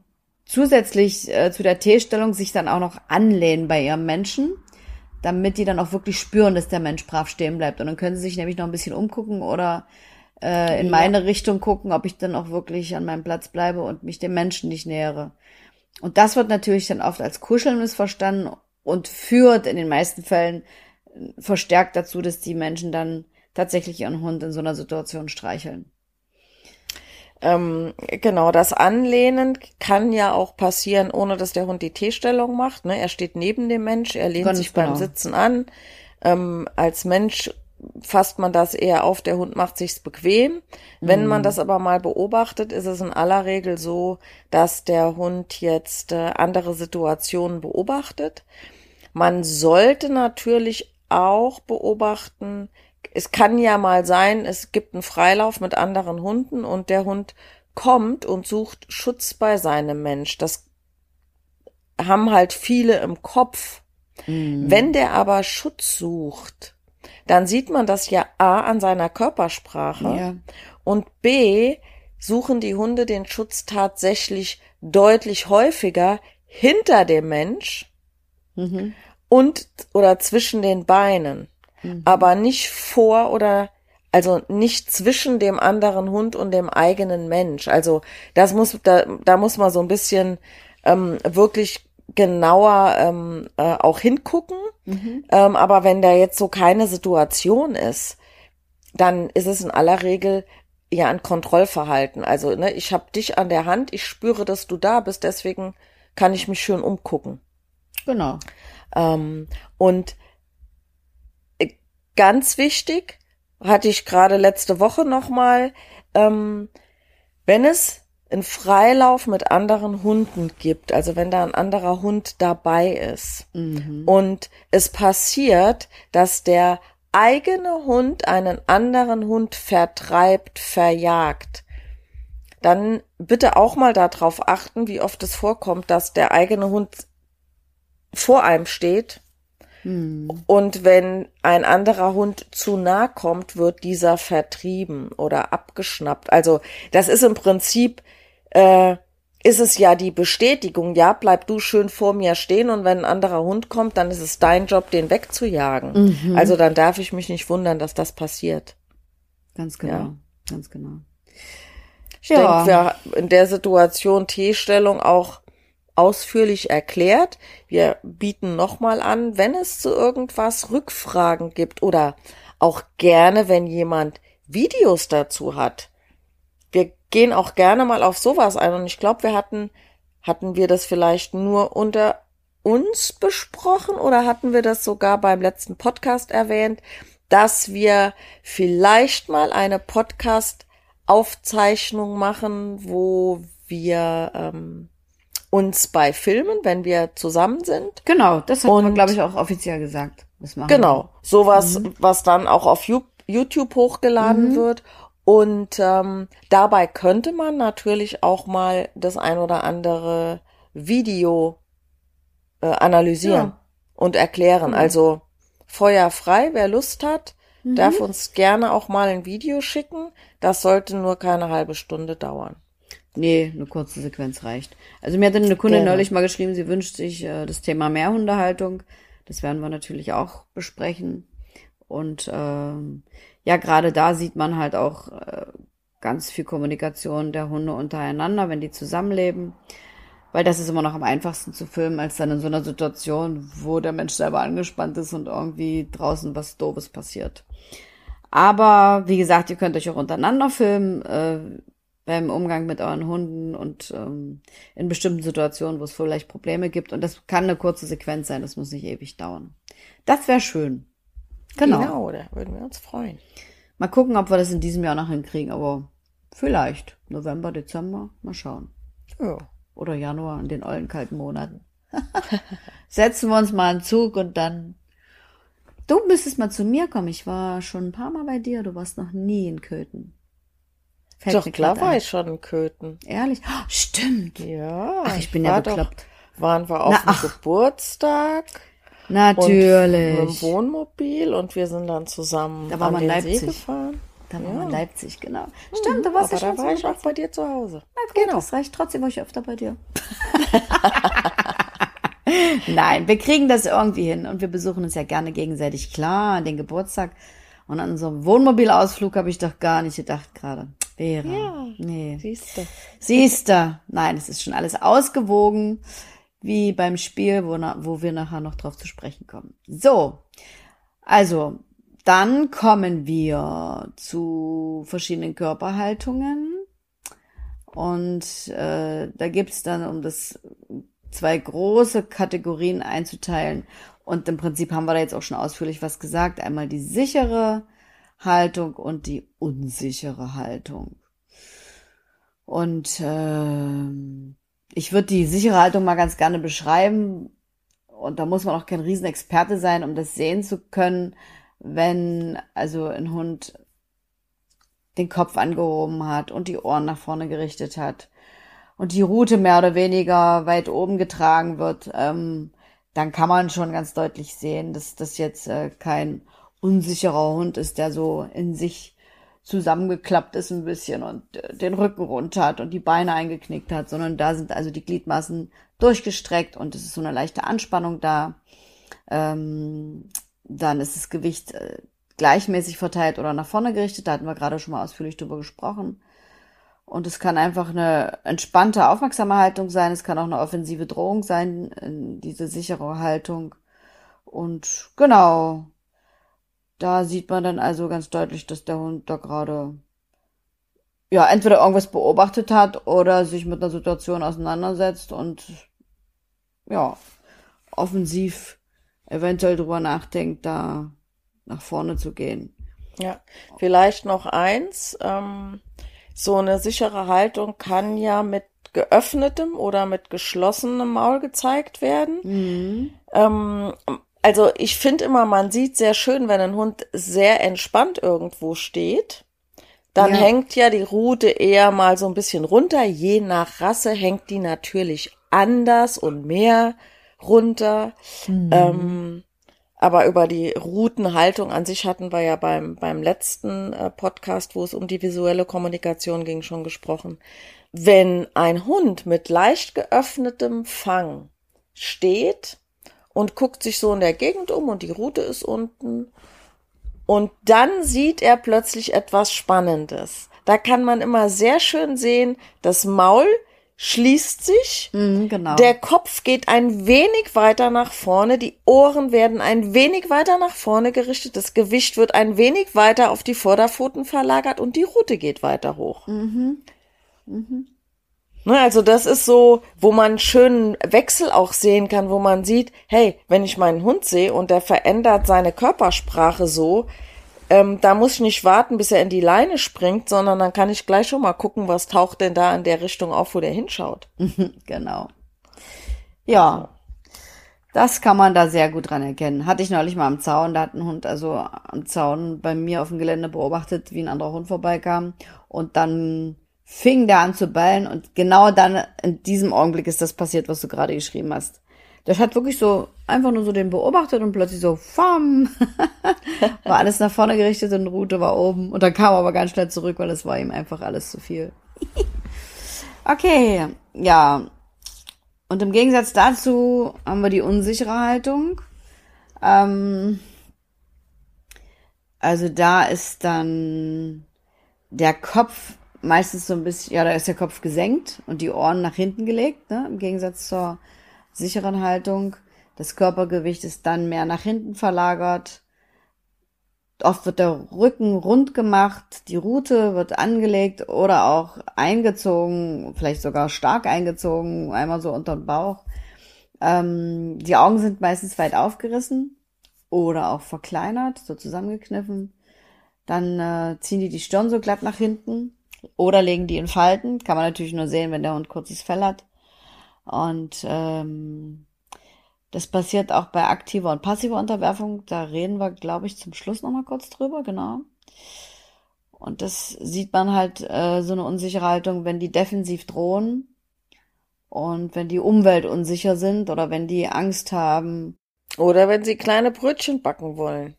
zusätzlich äh, zu der T-Stellung sich dann auch noch anlehnen bei ihrem Menschen, damit die dann auch wirklich spüren, dass der Mensch brav stehen bleibt. Und dann können sie sich nämlich noch ein bisschen umgucken oder äh, in ja. meine Richtung gucken, ob ich dann auch wirklich an meinem Platz bleibe und mich dem Menschen nicht nähere. Und das wird natürlich dann oft als Kuscheln missverstanden und führt in den meisten Fällen verstärkt dazu, dass die Menschen dann tatsächlich ihren Hund in so einer Situation streicheln. Ähm, genau, das Anlehnen kann ja auch passieren, ohne dass der Hund die T-Stellung macht. Ne? Er steht neben dem Mensch, er lehnt Ganz sich genau. beim Sitzen an. Ähm, als Mensch fasst man das eher auf, der Hund macht sich's bequem. Wenn man mhm. das aber mal beobachtet, ist es in aller Regel so, dass der Hund jetzt äh, andere Situationen beobachtet. Man sollte natürlich auch beobachten, es kann ja mal sein, es gibt einen Freilauf mit anderen Hunden und der Hund kommt und sucht Schutz bei seinem Mensch. Das haben halt viele im Kopf. Wenn der aber Schutz sucht, dann sieht man das ja A an seiner Körpersprache Ja. und B suchen die Hunde den Schutz tatsächlich deutlich häufiger hinter dem Mensch Mhm. und oder zwischen den Beinen, aber nicht vor oder also nicht zwischen dem anderen Hund und dem eigenen Mensch. Also das muss da, da muss man so ein bisschen ähm, wirklich genauer ähm, äh, auch hingucken. Ähm, aber wenn da jetzt so keine Situation ist, dann ist es in aller Regel ja ein Kontrollverhalten. Also ne, ich habe dich an der Hand, ich spüre, dass du da bist, deswegen kann ich mich schön umgucken. Genau. Ähm, und äh, ganz wichtig, hatte ich gerade letzte Woche nochmal, ähm, wenn es einen Freilauf mit anderen Hunden gibt, also wenn da ein anderer Hund dabei ist. Und es passiert, dass der eigene Hund einen anderen Hund vertreibt, verjagt, dann bitte auch mal darauf achten, wie oft es vorkommt, dass der eigene Hund vor einem steht. Und wenn ein anderer Hund zu nah kommt, wird dieser vertrieben oder abgeschnappt. Also das ist im Prinzip, äh, ist es ja die Bestätigung, ja, bleib du schön vor mir stehen und wenn ein anderer Hund kommt, dann ist es dein Job, den wegzujagen. Also dann darf ich mich nicht wundern, dass das passiert. Ganz genau. Ja. Ganz genau. Ich Ja. denke, wir in der Situation T-Stellung auch ausführlich erklärt. Wir bieten nochmal an, wenn es zu irgendwas Rückfragen gibt oder auch gerne, wenn jemand Videos dazu hat. Gehen auch gerne mal auf sowas ein und ich glaube, wir hatten, hatten wir das vielleicht nur unter uns besprochen oder hatten wir das sogar beim letzten Podcast erwähnt, dass wir vielleicht mal eine Podcast-Aufzeichnung machen, wo wir ähm, uns bei Filmen, wenn wir zusammen sind. Genau, das hat man, glaube ich, auch offiziell gesagt. Das machen Genau, sowas, was dann auch auf YouTube hochgeladen wird. Und ähm, dabei könnte man natürlich auch mal das ein oder andere Video äh, analysieren Ja. und erklären. Also Feuer frei, wer Lust hat, darf uns gerne auch mal ein Video schicken. Das sollte nur keine halbe Stunde dauern. Nee, eine kurze Sequenz reicht. Also mir hat eine Kundin Gerne. neulich mal geschrieben, sie wünscht sich äh, das Thema Mehrhundehaltung. Das werden wir natürlich auch besprechen. Und ähm, ja, gerade da sieht man halt auch äh, ganz viel Kommunikation der Hunde untereinander, wenn die zusammenleben. Weil das ist immer noch am einfachsten zu filmen, als dann in so einer Situation, wo der Mensch selber angespannt ist und irgendwie draußen was Doofes passiert. Aber wie gesagt, ihr könnt euch auch untereinander filmen, äh, beim Umgang mit euren Hunden und ähm, in bestimmten Situationen, wo es vielleicht Probleme gibt. Und das kann eine kurze Sequenz sein, das muss nicht ewig dauern. Das wäre schön. Genau. da würden wir uns freuen. Mal gucken, ob wir das in diesem Jahr noch hinkriegen, aber vielleicht. November, Dezember, mal schauen. Ja. Oder Januar in den ollen kalten Monaten. *laughs* Setzen wir uns mal einen Zug und dann. Du müsstest mal zu mir kommen. Ich war schon ein paar Mal bei dir. Du warst noch nie in Köthen. Fällt Doch, klar war ich schon in Köthen. Ehrlich? Oh, stimmt. Ja. Ach, ich bin ja war doch- bekloppt. Waren wir auf Na, dem ach. Geburtstag und mit dem Natürlich. Wohnmobil und wir sind dann zusammen Da war an den Leipzig. See gefahren. Da war Ja. in Leipzig, genau. Stimmt, du warst Aber ja schon da war ich auch bei dir zu Hause. Genau. Das reicht trotzdem, war ich öfter bei dir. *laughs* Nein, wir kriegen das irgendwie hin und wir besuchen uns ja gerne gegenseitig. Klar, an den Geburtstag und an unserem Wohnmobilausflug habe ich doch gar nicht gedacht gerade. Vera. Ja. Nee. Siehst du. Siehst du? Nein, es ist schon alles ausgewogen, wie beim Spiel, wo, wo wir nachher noch drauf zu sprechen kommen. So, also, dann kommen wir zu verschiedenen Körperhaltungen. Und äh, da gibt's dann, um das zwei große Kategorien einzuteilen. Und im Prinzip haben wir da jetzt auch schon ausführlich was gesagt. Einmal die sichere Haltung und die unsichere Haltung. Und ähm, ich würde die sichere Haltung mal ganz gerne beschreiben. Und da muss man auch kein Riesenexperte sein, um das sehen zu können, wenn also ein Hund den Kopf angehoben hat und die Ohren nach vorne gerichtet hat und die Rute mehr oder weniger weit oben getragen wird, ähm, dann kann man schon ganz deutlich sehen, dass das jetzt äh, kein unsicherer Hund ist, der so in sich zusammengeklappt ist ein bisschen und äh, den Rücken runter hat und die Beine eingeknickt hat, sondern da sind also die Gliedmaßen durchgestreckt und es ist so eine leichte Anspannung da. Ähm, dann ist das Gewicht äh, gleichmäßig verteilt oder nach vorne gerichtet. Da hatten wir gerade schon mal ausführlich drüber gesprochen. Und es kann einfach eine entspannte, aufmerksame Haltung sein. Es kann auch eine offensive Drohung sein, diese sichere Haltung. Und genau, da sieht man dann also ganz deutlich, dass der Hund da gerade ja entweder irgendwas beobachtet hat oder sich mit einer Situation auseinandersetzt und ja offensiv eventuell drüber nachdenkt, da nach vorne zu gehen. Ja, vielleicht noch eins. Ähm, so eine sichere Haltung kann ja mit geöffnetem oder mit geschlossenem Maul gezeigt werden. Mhm. Ähm, also ich finde immer, man sieht sehr schön, wenn ein Hund sehr entspannt irgendwo steht. Dann ja. hängt ja die Rute eher mal so ein bisschen runter. Je nach Rasse hängt die natürlich anders und mehr runter. Mhm. Ähm, aber über die Routenhaltung an sich hatten wir ja beim, beim letzten äh, Podcast, wo es um die visuelle Kommunikation ging, schon gesprochen. Wenn ein Hund mit leicht geöffnetem Fang steht und guckt sich so in der Gegend um und die Route ist unten und dann sieht er plötzlich etwas Spannendes. Da kann man immer sehr schön sehen, das Maul schließt sich. Mhm, genau. Der Kopf geht ein wenig weiter nach vorne, die Ohren werden ein wenig weiter nach vorne gerichtet, das Gewicht wird ein wenig weiter auf die Vorderpfoten verlagert und die Rute geht weiter hoch. Mhm. Mhm. Ne, also das ist so, wo man einen schönen Wechsel auch sehen kann, wo man sieht, hey, wenn ich meinen Hund sehe und der verändert seine Körpersprache so, ähm, da muss ich nicht warten, bis er in die Leine springt, sondern dann kann ich gleich schon mal gucken, was taucht denn da in der Richtung auf, wo der hinschaut. *laughs* genau. Ja, das kann man da sehr gut dran erkennen. Hatte ich neulich mal am Zaun, da hat ein Hund also am Zaun bei mir auf dem Gelände beobachtet, wie ein anderer Hund vorbeikam und dann fing der an zu ballen und genau dann in diesem Augenblick ist das passiert, was du gerade geschrieben hast. Der hat wirklich so einfach nur so den beobachtet und plötzlich so, fam, *laughs* war alles nach vorne gerichtet und Route war oben. Und dann kam er aber ganz schnell zurück, weil es war ihm einfach alles zu viel. *laughs* okay, ja. Und im Gegensatz dazu haben wir die unsichere Haltung. Ähm, also da ist dann der Kopf meistens so ein bisschen, ja, da ist der Kopf gesenkt und die Ohren nach hinten gelegt, ne, im Gegensatz zur sicheren Haltung. Das Körpergewicht ist dann mehr nach hinten verlagert. Oft wird der Rücken rund gemacht, die Rute wird angelegt oder auch eingezogen, vielleicht sogar stark eingezogen, einmal so unter den Bauch. Ähm, die Augen sind meistens weit aufgerissen oder auch verkleinert, so zusammengekniffen. Dann äh, ziehen die die Stirn so glatt nach hinten oder legen die in Falten. Kann man natürlich nur sehen, wenn der Hund kurzes Fell hat. Und ähm, das passiert auch bei aktiver und passiver Unterwerfung. Da reden wir, glaube ich, zum Schluss nochmal kurz drüber, genau. Und das sieht man halt, äh, so eine unsichere Haltung, wenn die defensiv drohen und wenn die Umwelt unsicher sind oder wenn die Angst haben. Oder wenn sie kleine Brötchen backen wollen.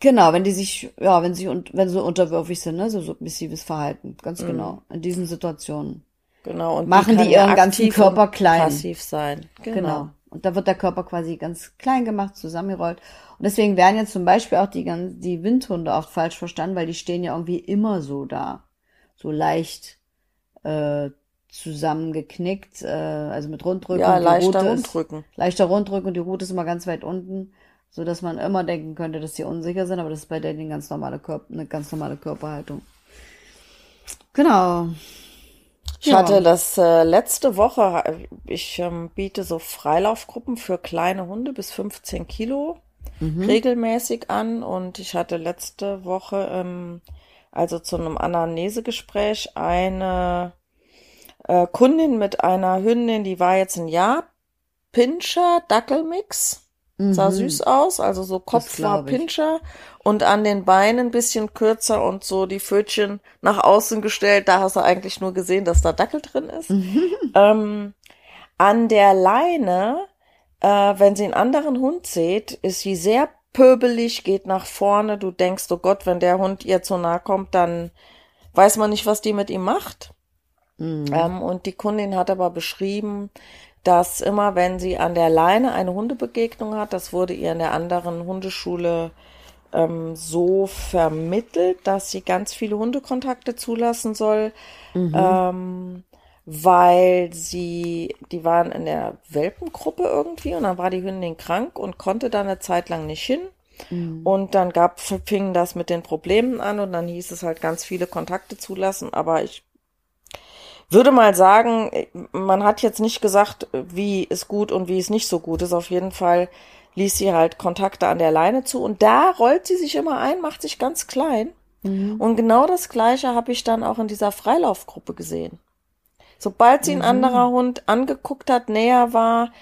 Genau, wenn die sich, ja, wenn sie und wenn sie unterwürfig sind, ne, so submissives Verhalten, ganz mhm. genau, in diesen Situationen. Genau. Und machen die, die ihren ganzen Körper klein. Passiv sein. Genau. genau. Und da wird der Körper quasi ganz klein gemacht, zusammengerollt. Und deswegen werden jetzt zum Beispiel auch die, die Windhunde oft falsch verstanden, weil die stehen ja irgendwie immer so da. So leicht äh, zusammengeknickt, äh, also mit Rundrücken. Ja, leichter Rundrücken. Ist, leichter Rundrücken und die Route ist immer ganz weit unten, so dass man immer denken könnte, dass sie unsicher sind, aber das ist bei denen ganz normale Körper, eine ganz normale Körperhaltung. Genau. Ich ja. hatte das äh, letzte Woche, ich ähm, biete so Freilaufgruppen für kleine Hunde bis 15 Kilo mhm. regelmäßig an und ich hatte letzte Woche, ähm, also zu einem Anamnesegespräch, eine äh, Kundin mit einer Hündin, die war jetzt ein Jahr, Pinscher Dackelmix. Mhm. Sah süß aus, also so Kopf war Pinscher und an den Beinen ein bisschen kürzer und so die Pfötchen nach außen gestellt. Da hast du eigentlich nur gesehen, dass da Dackel drin ist. Mhm. Ähm, an der Leine Äh, wenn sie einen anderen Hund sieht, ist sie sehr pöbelig, geht nach vorne. Du denkst, oh Gott, wenn der Hund ihr zu nahe kommt, dann weiß man nicht, was die mit ihm macht. Mhm. Ähm, und die Kundin hat aber beschrieben, dass immer, wenn sie an der Leine eine Hundebegegnung hat, das wurde ihr in der anderen Hundeschule ähm, so vermittelt, dass sie ganz viele Hundekontakte zulassen soll, mhm. ähm, weil sie, die waren in der Welpengruppe irgendwie und dann war die Hündin krank und konnte da eine Zeit lang nicht hin. Mhm. Und dann gab, fing das mit den Problemen an und dann hieß es halt ganz viele Kontakte zulassen, aber ich würde mal sagen, man hat jetzt nicht gesagt, wie ist gut und wie ist nicht so gut ist. Auf jeden Fall ließ sie halt Kontakte an der Leine zu und da rollt sie sich immer ein, macht sich ganz klein. Mhm. Und genau das Gleiche habe ich dann auch in dieser Freilaufgruppe gesehen. Sobald sie ein mhm. anderer Hund angeguckt hat, näher war,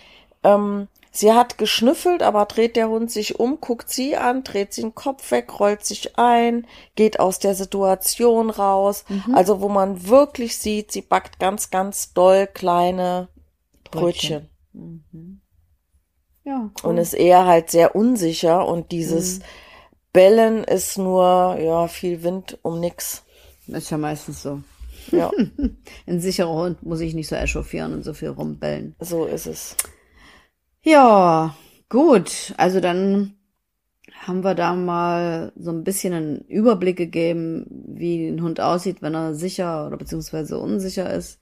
ähm, sie hat geschnüffelt, aber dreht der Hund sich um, guckt sie an, dreht sie den Kopf weg, rollt sich ein, geht aus der Situation raus. Mhm. Also wo man wirklich sieht, sie backt ganz, ganz doll kleine Brötchen. Brötchen. Mhm. Ja, cool. Und ist eher halt sehr unsicher und dieses mhm. Bellen ist nur, ja, viel Wind um nix. Das ist ja meistens so. Ja. *laughs* Ein sicherer Hund muss ich nicht so echauffieren und so viel rumbellen. So ist es. Ja, gut. Also dann haben wir da mal so ein bisschen einen Überblick gegeben, wie ein Hund aussieht, wenn er sicher oder beziehungsweise unsicher ist.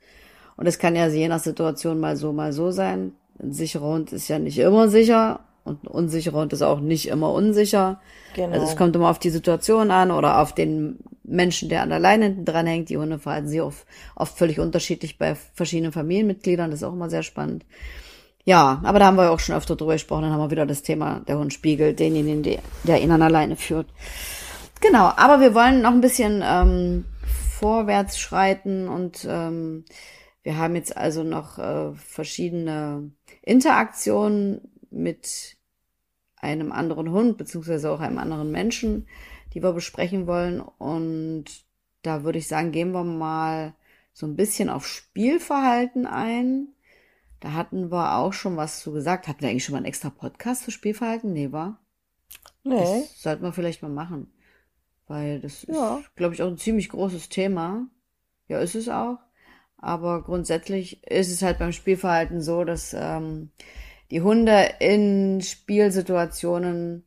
Und es kann ja je nach Situation mal so, mal so sein. Ein sicherer Hund ist ja nicht immer sicher und ein unsicherer Hund ist auch nicht immer unsicher. Genau. Also es kommt immer auf die Situation an oder auf den Menschen, der an der Leine hinten dran hängt. Die Hunde verhalten sich oft, oft völlig unterschiedlich bei verschiedenen Familienmitgliedern. Das ist auch immer sehr spannend. Ja, aber da haben wir auch schon öfter drüber gesprochen. Dann haben wir wieder das Thema der Hund spiegelt, denjenigen, der, ihn an der Leine führt. Genau, aber wir wollen noch ein bisschen ähm, vorwärts schreiten und ähm, wir haben jetzt also noch äh, verschiedene Interaktionen mit einem anderen Hund, beziehungsweise auch einem anderen Menschen, die wir besprechen wollen. Und da würde ich sagen, gehen wir mal so ein bisschen auf Spielverhalten ein. Da hatten wir auch schon was zu gesagt. Hatten wir eigentlich schon mal einen extra Podcast zu Spielverhalten? Nee, war? Nee. Das sollten wir vielleicht mal machen. Weil das ja. ist, glaube ich, auch ein ziemlich großes Thema. Ja, ist es auch. Aber grundsätzlich ist es halt beim Spielverhalten so, dass ähm, die Hunde in Spielsituationen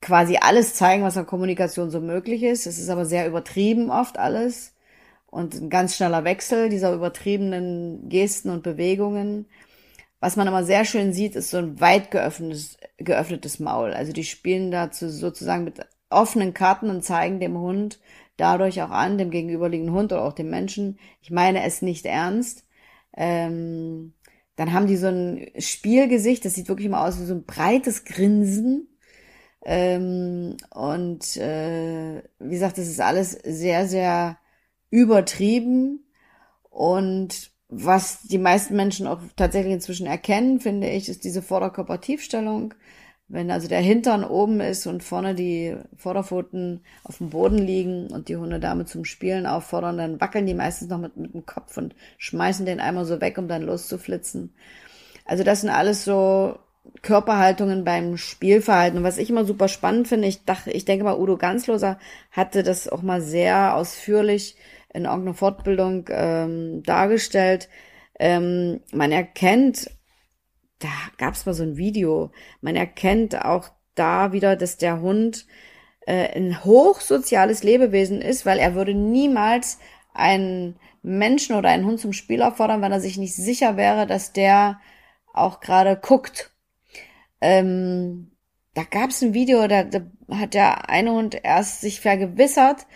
quasi alles zeigen, was an Kommunikation so möglich ist. Es ist aber sehr übertrieben oft alles und ein ganz schneller Wechsel dieser übertriebenen Gesten und Bewegungen. Was man immer sehr schön sieht, ist so ein weit geöffnetes, geöffnetes Maul. Also die spielen dazu sozusagen mit offenen Karten und zeigen dem Hund, dadurch auch an, dem gegenüberliegenden Hund oder auch dem Menschen, ich meine es nicht ernst. Ähm, dann haben die so ein Spielgesicht, das sieht wirklich immer aus wie so ein breites Grinsen. Ähm, und äh, wie gesagt, das ist alles sehr, sehr übertrieben. Und was die meisten Menschen auch tatsächlich inzwischen erkennen, finde ich, ist diese Vorderkörpertiefstellung. Wenn also der Hintern oben ist und vorne die Vorderpfoten auf dem Boden liegen und die Hunde damit zum Spielen auffordern, dann wackeln die meistens noch mit, mit dem Kopf und schmeißen den einmal so weg, um dann loszuflitzen. Also das sind alles so Körperhaltungen beim Spielverhalten. Und was ich immer super spannend finde, ich dachte, ich denke mal, Udo Ganzloser hatte das auch mal sehr ausführlich in irgendeiner Fortbildung ähm, dargestellt. Ähm, man erkennt da gab es mal so ein Video. Man erkennt auch da wieder, dass der Hund äh, ein hochsoziales Lebewesen ist, weil er würde niemals einen Menschen oder einen Hund zum Spiel auffordern, wenn er sich nicht sicher wäre, dass der auch gerade guckt. Ähm, da gab es ein Video, da, da hat der eine Hund erst sich vergewissert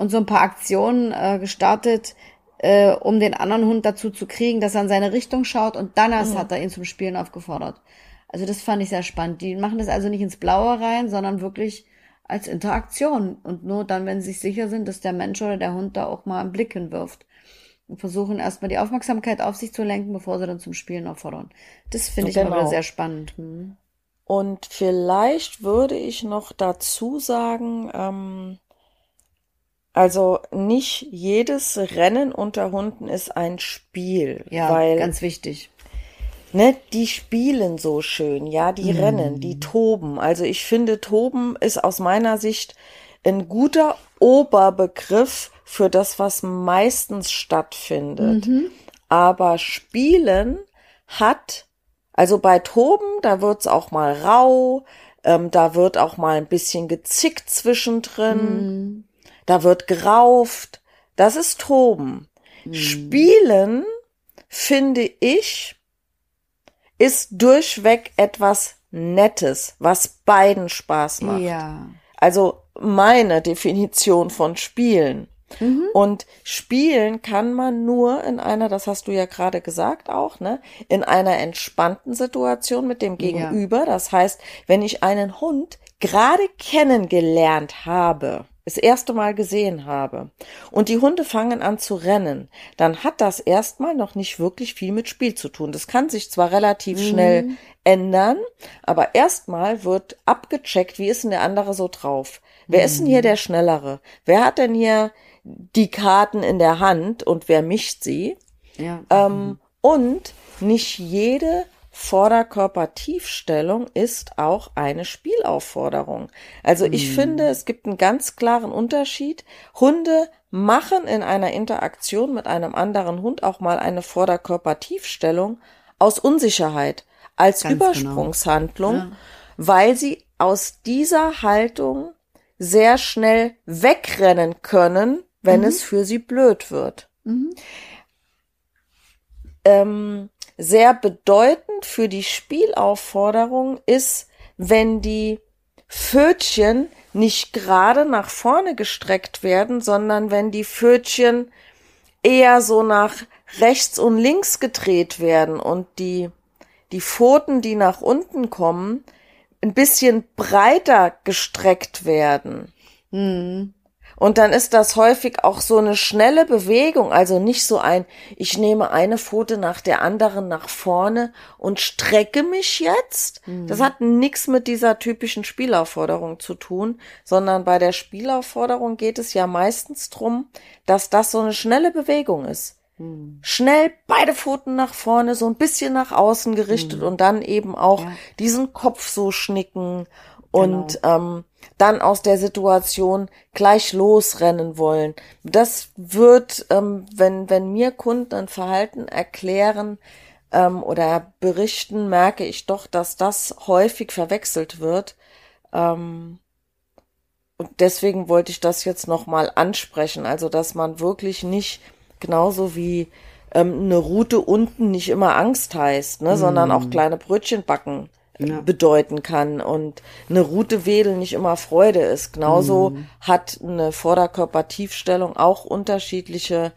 und so ein paar Aktionen äh, gestartet, äh, um den anderen Hund dazu zu kriegen, dass er in seine Richtung schaut und dann erst mhm. hat er ihn zum Spielen aufgefordert. Also das fand ich sehr spannend. Die machen das also nicht ins Blaue rein, sondern wirklich als Interaktion und nur dann, wenn sie sich sicher sind, dass der Mensch oder der Hund da auch mal einen Blick hinwirft und versuchen erstmal die Aufmerksamkeit auf sich zu lenken, bevor sie dann zum Spielen auffordern. Das finde ich genau. immer sehr spannend. Hm. Und vielleicht würde ich noch dazu sagen, ähm, also nicht jedes Rennen unter Hunden ist ein Spiel. Ja, weil ganz wichtig. ne, die spielen so schön, ja, die rennen, die toben. Also ich finde, toben ist aus meiner Sicht ein guter Oberbegriff für das, was meistens stattfindet. Aber Spielen hat, also bei Toben, da wird's auch mal rau, ähm, da wird auch mal ein bisschen gezickt zwischendrin, da wird gerauft. Das ist Toben. Spielen, finde ich, ist durchweg etwas Nettes, was beiden Spaß macht. Ja. Also meine Definition von Spielen. Mhm. Und spielen kann man nur in einer, das hast du ja gerade gesagt auch, ne, in einer entspannten Situation mit dem Gegenüber. Das heißt, wenn ich einen Hund gerade kennengelernt habe, das erste Mal gesehen habe und die Hunde fangen an zu rennen, dann hat das erstmal noch nicht wirklich viel mit Spiel zu tun. Das kann sich zwar relativ schnell ändern, aber erstmal wird abgecheckt, wie ist denn der andere so drauf? Wer ist denn hier der Schnellere? Wer hat denn hier die Karten in der Hand und wer mischt sie? Ja. Ähm, und nicht jede Vorderkörpertiefstellung ist auch eine Spielaufforderung. Also ich finde, es gibt einen ganz klaren Unterschied. Hunde machen in einer Interaktion mit einem anderen Hund auch mal eine Vorderkörpertiefstellung aus Unsicherheit als Ganz genau. Übersprungshandlung, Ja. weil sie aus dieser Haltung sehr schnell wegrennen können, wenn es für sie blöd wird. Ähm, sehr bedeutend für die Spielaufforderung ist, wenn die Pfötchen nicht gerade nach vorne gestreckt werden, sondern wenn die Pfötchen eher so nach rechts und links gedreht werden und die, die Pfoten, die nach unten kommen, ein bisschen breiter gestreckt werden. Und dann ist das häufig auch so eine schnelle Bewegung, also nicht so ein, ich nehme eine Pfote nach der anderen nach vorne und strecke mich jetzt. Das hat nichts mit dieser typischen Spielaufforderung zu tun, sondern bei der Spielaufforderung geht es ja meistens drum, dass das so eine schnelle Bewegung ist. Schnell beide Pfoten nach vorne, so ein bisschen nach außen gerichtet und dann eben auch Ja. diesen Kopf so schnicken und ähm, dann aus der Situation gleich losrennen wollen. Das wird, ähm, wenn, wenn mir Kunden ein Verhalten erklären ähm, oder berichten, merke ich doch, dass das häufig verwechselt wird. Ähm, und deswegen wollte ich das jetzt nochmal ansprechen. Also, dass man wirklich nicht genauso wie ähm, eine Route unten nicht immer Angst heißt, ne, sondern auch kleine Brötchen backen Ja. bedeuten kann und eine Route wedeln nicht immer Freude ist. Genauso hat eine Vorderkörpertiefstellung auch unterschiedliche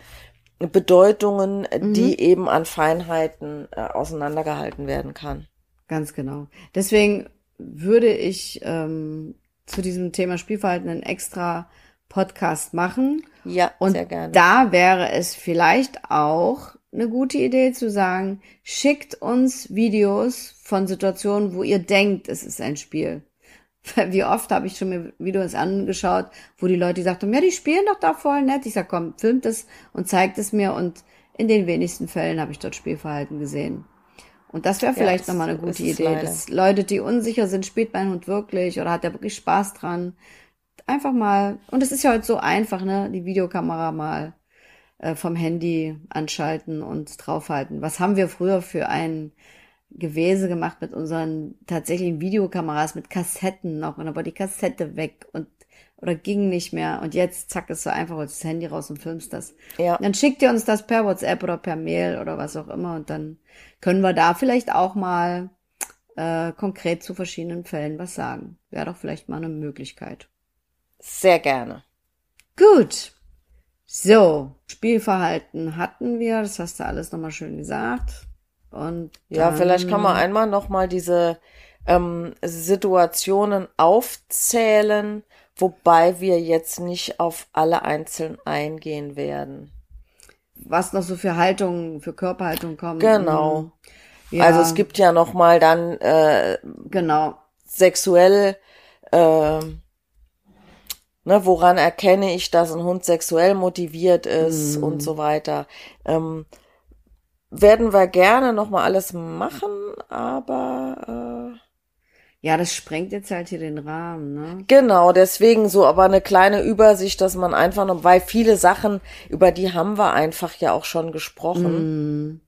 Bedeutungen, die eben an Feinheiten äh, auseinandergehalten werden kann. Ganz genau. Deswegen würde ich ähm, zu diesem Thema Spielverhalten einen extra Podcast machen. Ja, Und sehr gerne. da wäre es vielleicht auch eine gute Idee zu sagen, schickt uns Videos von Situationen, wo ihr denkt, es ist ein Spiel. Wie oft habe ich schon mir Videos angeschaut, wo die Leute gesagt haben, ja, die spielen doch da voll nett. Ich sag, komm, filmt es und zeigt es mir und in den wenigsten Fällen habe ich dort Spielverhalten gesehen. Und das wäre vielleicht das nochmal eine gute Idee, leider. dass Leute, die unsicher sind, spielt mein Hund wirklich oder hat er wirklich Spaß dran, einfach mal, und es ist ja heute so einfach, ne, die Videokamera mal äh, vom Handy anschalten und draufhalten. Was haben wir früher für ein Gewese gemacht mit unseren tatsächlichen Videokameras, mit Kassetten noch, und dann war die Kassette weg und oder ging nicht mehr und jetzt zack ist so einfach holst das Handy raus und filmst das. Ja. Dann schickt ihr uns das per WhatsApp oder per Mail oder was auch immer und dann können wir da vielleicht auch mal äh, konkret zu verschiedenen Fällen was sagen. Wäre doch vielleicht mal eine Möglichkeit. Sehr gerne. Gut. So, Spielverhalten hatten wir, das hast du alles nochmal schön gesagt. Und Ja, vielleicht kann man einmal noch mal diese ähm, Situationen aufzählen, wobei wir jetzt nicht auf alle einzeln eingehen werden. was noch so für Haltungen, für Körperhaltung kommen. Genau. Ja, Also es gibt ja noch mal dann äh, genau. sexuell, äh, ne, woran erkenne ich, dass ein Hund sexuell motiviert ist und so weiter. Ähm, werden wir gerne nochmal alles machen, aber äh, Ja, das sprengt jetzt halt hier den Rahmen, ne? Genau, deswegen so, aber eine kleine Übersicht, dass man einfach noch, weil viele Sachen, über die haben wir einfach ja auch schon gesprochen.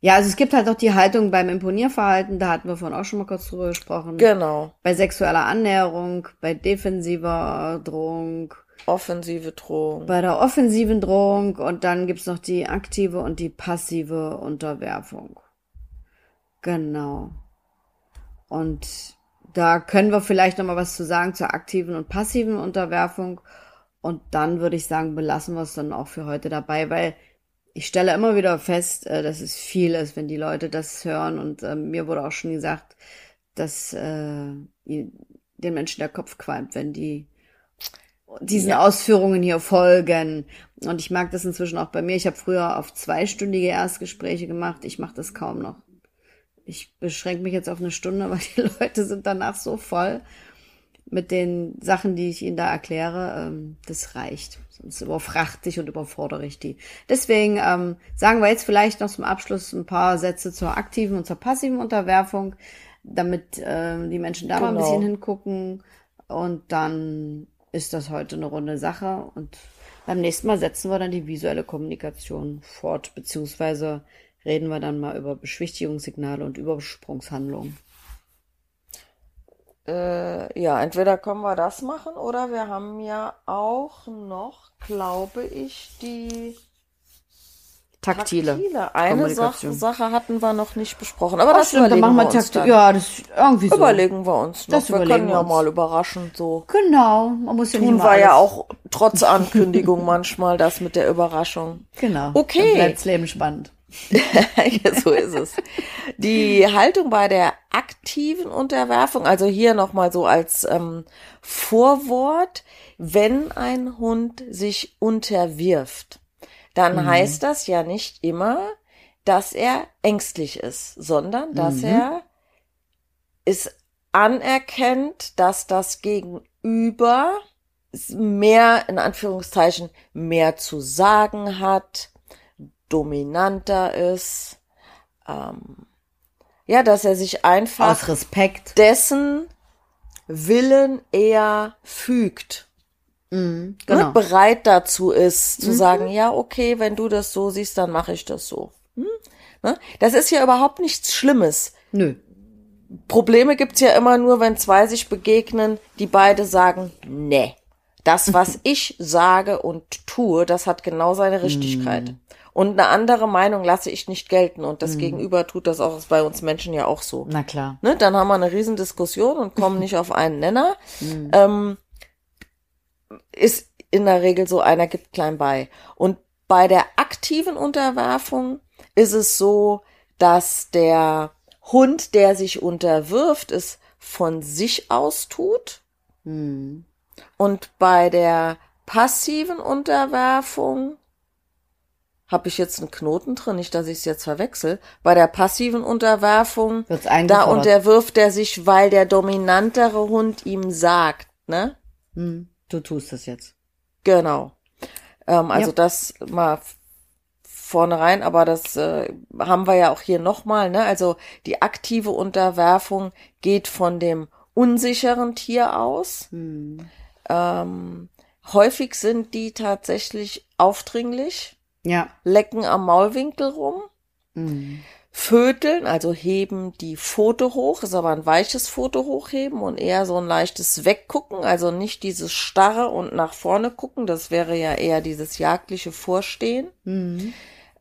Ja, also es gibt halt noch die Haltung beim Imponierverhalten, da hatten wir vorhin auch schon mal kurz drüber gesprochen. Genau. Bei sexueller Annäherung, bei defensiver Drohung, Offensive Drohung. bei der offensiven Drohung und dann gibt's noch die aktive und die passive Unterwerfung. Genau. Und da können wir vielleicht noch mal was zu sagen zur aktiven und passiven Unterwerfung. Und dann würde ich sagen, belassen wir es dann auch für heute dabei, weil ich stelle immer wieder fest, äh, dass es viel ist, wenn die Leute das hören. Und äh, mir wurde auch schon gesagt, dass äh, den Menschen der Kopf qualmt, wenn die diesen Ausführungen hier folgen. Und ich mag das inzwischen auch bei mir. Ich habe früher auf zweistündige Erstgespräche gemacht. Ich mache das kaum noch. Ich beschränke mich jetzt auf eine Stunde, *laughs* weil die Leute sind danach so voll mit den Sachen, die ich ihnen da erkläre. Ähm, das reicht. Sonst überfrachte ich und überfordere ich die. Deswegen ähm, sagen wir jetzt vielleicht noch zum Abschluss ein paar Sätze zur aktiven und zur passiven Unterwerfung, damit ähm, die Menschen da mal ein Genau. bisschen hingucken. Und dann ist das heute eine runde Sache. Und beim nächsten Mal setzen wir dann die visuelle Kommunikation fort, beziehungsweise reden wir dann mal über Beschwichtigungssignale und Übersprungshandlungen. Äh, ja, entweder können wir das machen oder wir haben ja auch noch, glaube ich, die Taktile. Taktile. Eine Sache. Sache hatten wir noch nicht besprochen, aber Ach, das stimmt, dann überlegen machen wir wir dann. Ja, das irgendwie so. Überlegen wir uns noch. Das wir können ja uns. mal überraschend so. Genau, man muss ja Tun wir ja auch trotz *laughs* Ankündigung manchmal das mit der Überraschung. Genau. Okay. Dann bleibt's Leben spannend. *laughs* ja, so ist es. Die Haltung bei der aktiven Unterwerfung, also hier nochmal so als ähm, Vorwort, wenn ein Hund sich unterwirft, dann heißt das ja nicht immer, dass er ängstlich ist, sondern dass er es anerkennt, dass das Gegenüber mehr, in Anführungszeichen, mehr zu sagen hat, dominanter ist, ähm, ja, dass er sich einfach Aus Respekt. dessen Willen eher fügt. Mhm, Ne, genau. bereit dazu ist, zu sagen, ja, okay, wenn du das so siehst, dann mache ich das so. Hm? Ne? Das ist ja überhaupt nichts Schlimmes. Nö. Probleme gibt's ja immer nur, wenn zwei sich begegnen, die beide sagen, nee, das, was *laughs* ich sage und tue, das hat genau seine Richtigkeit. Und eine andere Meinung lasse ich nicht gelten und das Gegenüber tut das auch bei uns Menschen ja auch so. Na klar. Ne, dann haben wir eine Riesendiskussion und kommen *laughs* nicht auf einen Nenner. Ähm, ist in der Regel so, einer gibt klein bei. Und bei der aktiven Unterwerfung ist es so, dass der Hund, der sich unterwirft, es von sich aus tut. Mhm. Und bei der passiven Unterwerfung habe ich jetzt einen Knoten drin, nicht, dass ich es jetzt verwechsel. Bei der passiven Unterwerfung, da unterwirft er sich, weil der dominantere Hund ihm sagt, ne? Mhm. Du tust das jetzt. Genau. Ähm, also Ja. das mal f- vorne rein, aber das äh, haben wir ja auch hier nochmal, ne? Also die aktive Unterwerfung geht von dem unsicheren Tier aus. Mhm. Ähm, häufig sind die tatsächlich aufdringlich, Ja. lecken am Maulwinkel rum, Mhm. Vöteln, also heben die Pfote hoch, ist aber ein weiches Foto hochheben und eher so ein leichtes Weggucken, also nicht dieses starre und nach vorne gucken, das wäre ja eher dieses jagdliche Vorstehen. Mhm.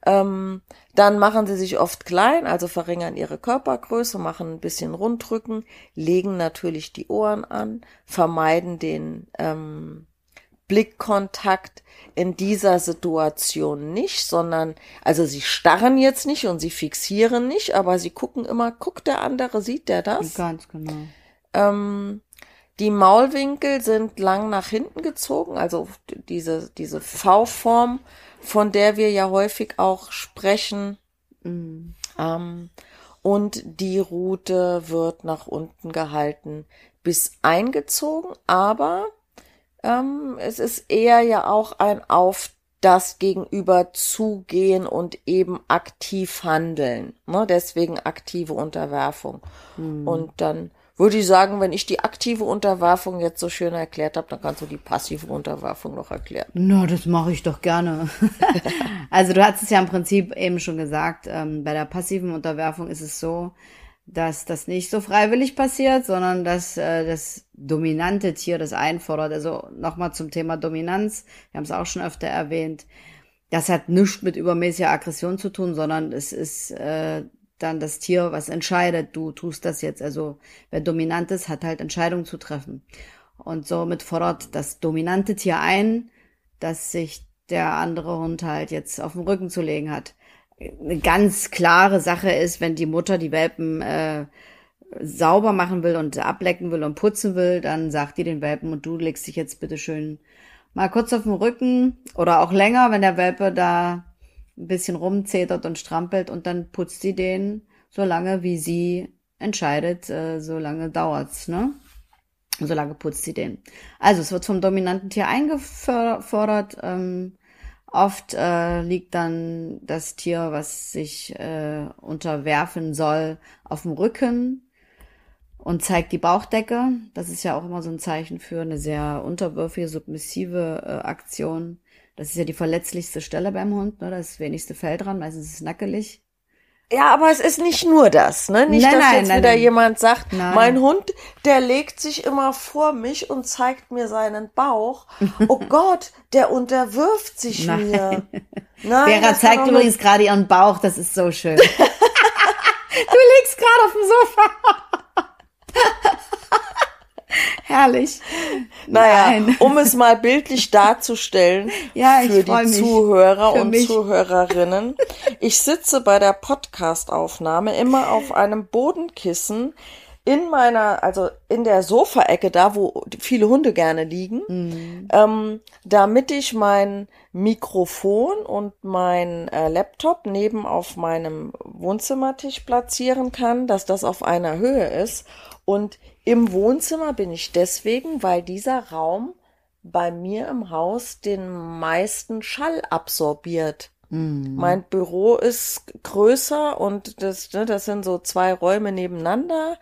Ähm, dann machen sie sich oft klein, also verringern ihre Körpergröße, machen ein bisschen Rundrücken, legen natürlich die Ohren an, vermeiden den ähm, Blickkontakt in dieser Situation nicht, sondern, also sie starren jetzt nicht und sie fixieren nicht, aber sie gucken immer, guckt der andere, sieht der das? Ganz genau. Ähm, die Maulwinkel sind lang nach hinten gezogen, also diese, diese V-Form, von der wir ja häufig auch sprechen. Mhm. Ähm, und die Rute wird nach unten gehalten bis eingezogen, aber ähm, es ist eher ja auch ein das Gegenüber zugehen und eben aktiv handeln. Ne? Deswegen aktive Unterwerfung. Mhm. Und dann würde ich sagen, wenn ich die aktive Unterwerfung jetzt so schön erklärt habe, dann kannst du die passive Unterwerfung noch erklären. Na, das mache ich doch gerne. *laughs* also du hast es ja im Prinzip eben schon gesagt, ähm, bei der passiven Unterwerfung ist es so, dass das nicht so freiwillig passiert, sondern dass äh, das dominante Tier das einfordert. Also nochmal zum Thema Dominanz, wir haben es auch schon öfter erwähnt. Das hat nichts mit übermäßiger Aggression zu tun, sondern es ist äh, dann das Tier, was entscheidet, du tust das jetzt. Also wer dominant ist, hat halt Entscheidungen zu treffen. Und somit fordert das dominante Tier ein, dass sich der andere Hund halt jetzt auf den Rücken zu legen hat eine ganz klare Sache ist, wenn die Mutter die Welpen äh, sauber machen will und ablecken will und putzen will, dann sagt die den Welpen und du legst dich jetzt bitte schön mal kurz auf den Rücken oder auch länger, wenn der Welpe da ein bisschen rumzetert und strampelt und dann putzt sie den so lange, wie sie entscheidet, äh, so lange dauert's, ne? So lange putzt sie den. Also es wird vom dominanten Tier eingefordert, ähm, Oft äh, liegt dann das Tier, was sich äh, unterwerfen soll, auf dem Rücken und zeigt die Bauchdecke. Das ist ja auch immer so ein Zeichen für eine sehr unterwürfige, submissive äh, Aktion. Das ist ja die verletzlichste Stelle beim Hund, ne? das wenigste Fell dran, meistens ist es nackelig. Ja, aber es ist nicht nur das, ne? Nicht, nein, dass nein, jetzt nein, wieder jemand sagt, mein Hund, der legt sich immer vor mich und zeigt mir seinen Bauch. Oh *laughs* Gott, der unterwirft sich mir. *laughs* Nein, Vera zeigt übrigens gerade ihren Bauch, das ist so schön. *laughs* du liegst gerade auf dem Sofa. Herrlich. Naja, Nein. *laughs* um es mal bildlich darzustellen ja, für die Zuhörer für und mich. Zuhörerinnen. Ich sitze bei der Podcast-Aufnahme immer auf einem Bodenkissen in meiner, also in der Sofaecke, da wo viele Hunde gerne liegen, mhm. ähm, damit ich mein Mikrofon und mein äh, Laptop neben auf meinem Wohnzimmertisch platzieren kann, dass das auf einer Höhe ist und im Wohnzimmer bin ich deswegen, weil dieser Raum bei mir im Haus den meisten Schall absorbiert. Mhm. Mein Büro ist größer und das, ne, das sind so zwei Räume nebeneinander.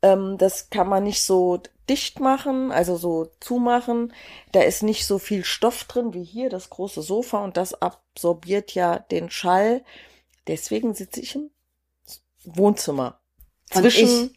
Ähm, das kann man nicht so dicht machen, also so zumachen. Da ist nicht so viel Stoff drin wie hier, das große Sofa und das absorbiert ja den Schall. Deswegen sitze ich im Wohnzimmer. Zwischen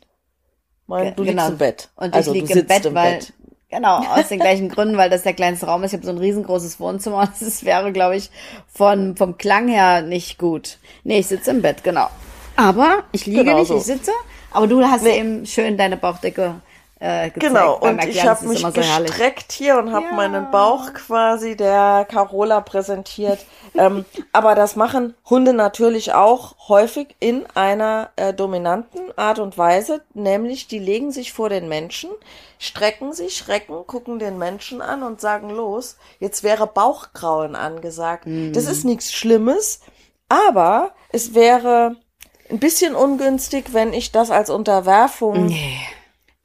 mein, du genau. liegst im Bett. Und also, ich liege im Bett, im weil, Bett. genau, aus den gleichen Gründen, weil das der kleinste Raum ist. Ich habe so ein riesengroßes Wohnzimmer. *laughs* Das wäre, glaube ich, von, vom Klang her nicht gut. Nee, ich sitze im Bett, genau. Aber ich liege genau nicht, so. ich sitze. Aber du hast nee. eben schön deine Bauchdecke äh, gezeigt. Genau, und ich habe mich so gestreckt hier und habe ja. meinen Bauch quasi der Carola präsentiert. *laughs* ähm, aber das machen Hunde natürlich auch häufig in einer äh, dominanten Art und Weise, nämlich die legen sich vor den Menschen, strecken sich, schrecken, gucken den Menschen an und sagen los, jetzt wäre Bauchgrauen angesagt. Mhm. Das ist nichts Schlimmes, aber es wäre ein bisschen ungünstig, wenn ich das als Unterwerfung nee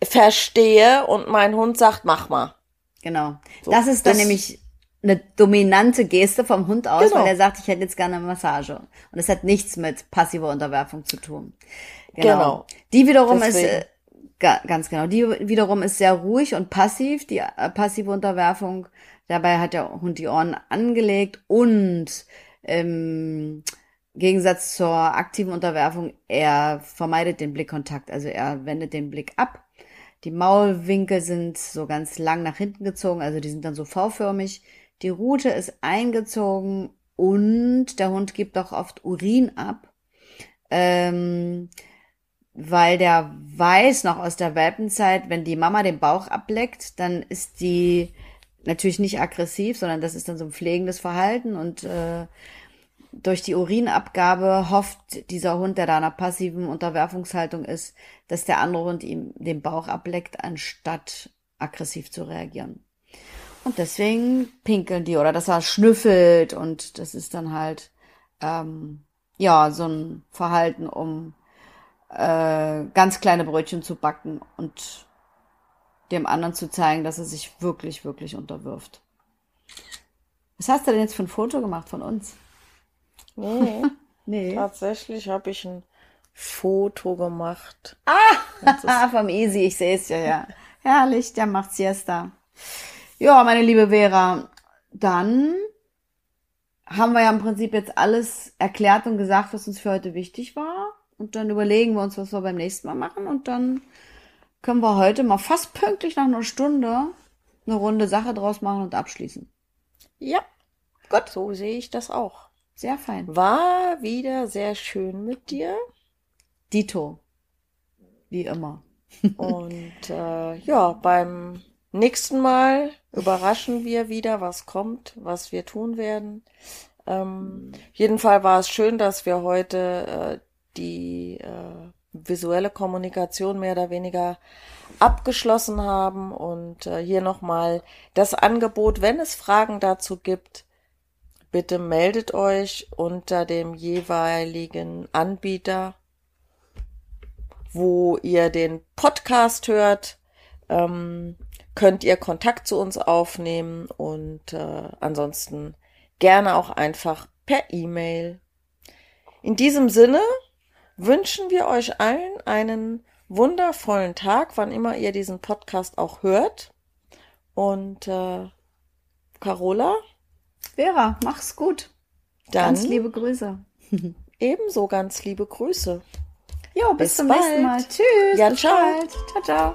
verstehe und mein Hund sagt, mach mal. Genau. So, das ist dann das nämlich eine dominante Geste vom Hund aus, genau. weil er sagt, ich hätte jetzt gerne eine Massage. Und das hat nichts mit passiver Unterwerfung zu tun. Genau. genau. Die wiederum Deswegen. ist, äh, ganz genau, die wiederum ist sehr ruhig und passiv, die äh, passive Unterwerfung. Dabei hat der Hund die Ohren angelegt und im Gegensatz zur aktiven Unterwerfung, er vermeidet den Blickkontakt, also er wendet den Blick ab die Maulwinkel sind so ganz lang nach hinten gezogen, also die sind dann so V-förmig. Die Rute ist eingezogen und der Hund gibt auch oft Urin ab, ähm, weil der weiß noch aus der Welpenzeit, wenn die Mama den Bauch ableckt, dann ist die natürlich nicht aggressiv, sondern das ist dann so ein pflegendes Verhalten und äh, durch die Urinabgabe hofft dieser Hund, der da in einer passiven Unterwerfungshaltung ist, dass der andere Hund ihm den Bauch ableckt, anstatt aggressiv zu reagieren. Und deswegen pinkeln die oder dass er schnüffelt und das ist dann halt ähm, ja so ein Verhalten, um äh, ganz kleine Brötchen zu backen und dem anderen zu zeigen, dass er sich wirklich, wirklich unterwirft. Was hast du denn jetzt für ein Foto gemacht von uns? Nee, *laughs* Nee. tatsächlich habe ich ein Foto gemacht. Ah, *laughs* vom Easy, ich sehe es ja, ja. *laughs* Herrlich, der macht Siesta. Ja, meine liebe Vera, dann haben wir ja im Prinzip jetzt alles erklärt und gesagt, was uns für heute wichtig war. Und dann überlegen wir uns, was wir beim nächsten Mal machen. Und dann können wir heute mal fast pünktlich nach einer Stunde eine runde Sache draus machen und abschließen. Ja, Gott, so sehe ich das auch. Sehr fein. War wieder sehr schön mit dir. Dito. Wie immer. Und äh, ja, beim nächsten Mal überraschen wir wieder, was kommt, was wir tun werden. Ähm, auf jeden Fall war es schön, dass wir heute äh, die äh, visuelle Kommunikation mehr oder weniger abgeschlossen haben und äh, hier nochmal das Angebot, wenn es Fragen dazu gibt, bitte meldet euch unter dem jeweiligen Anbieter wo ihr den Podcast hört, ähm, könnt ihr Kontakt zu uns aufnehmen und äh, ansonsten gerne auch einfach per E-Mail. In diesem Sinne wünschen wir euch allen einen wundervollen Tag, wann immer ihr diesen Podcast auch hört. Und äh, Carola, Vera, mach's gut. dann Ganz liebe Grüße. ebenso ganz liebe Grüße. Jo, bis, Bis zum bald. nächsten Mal. Tschüss. Ja, bis ciao. bald. Ciao, ciao.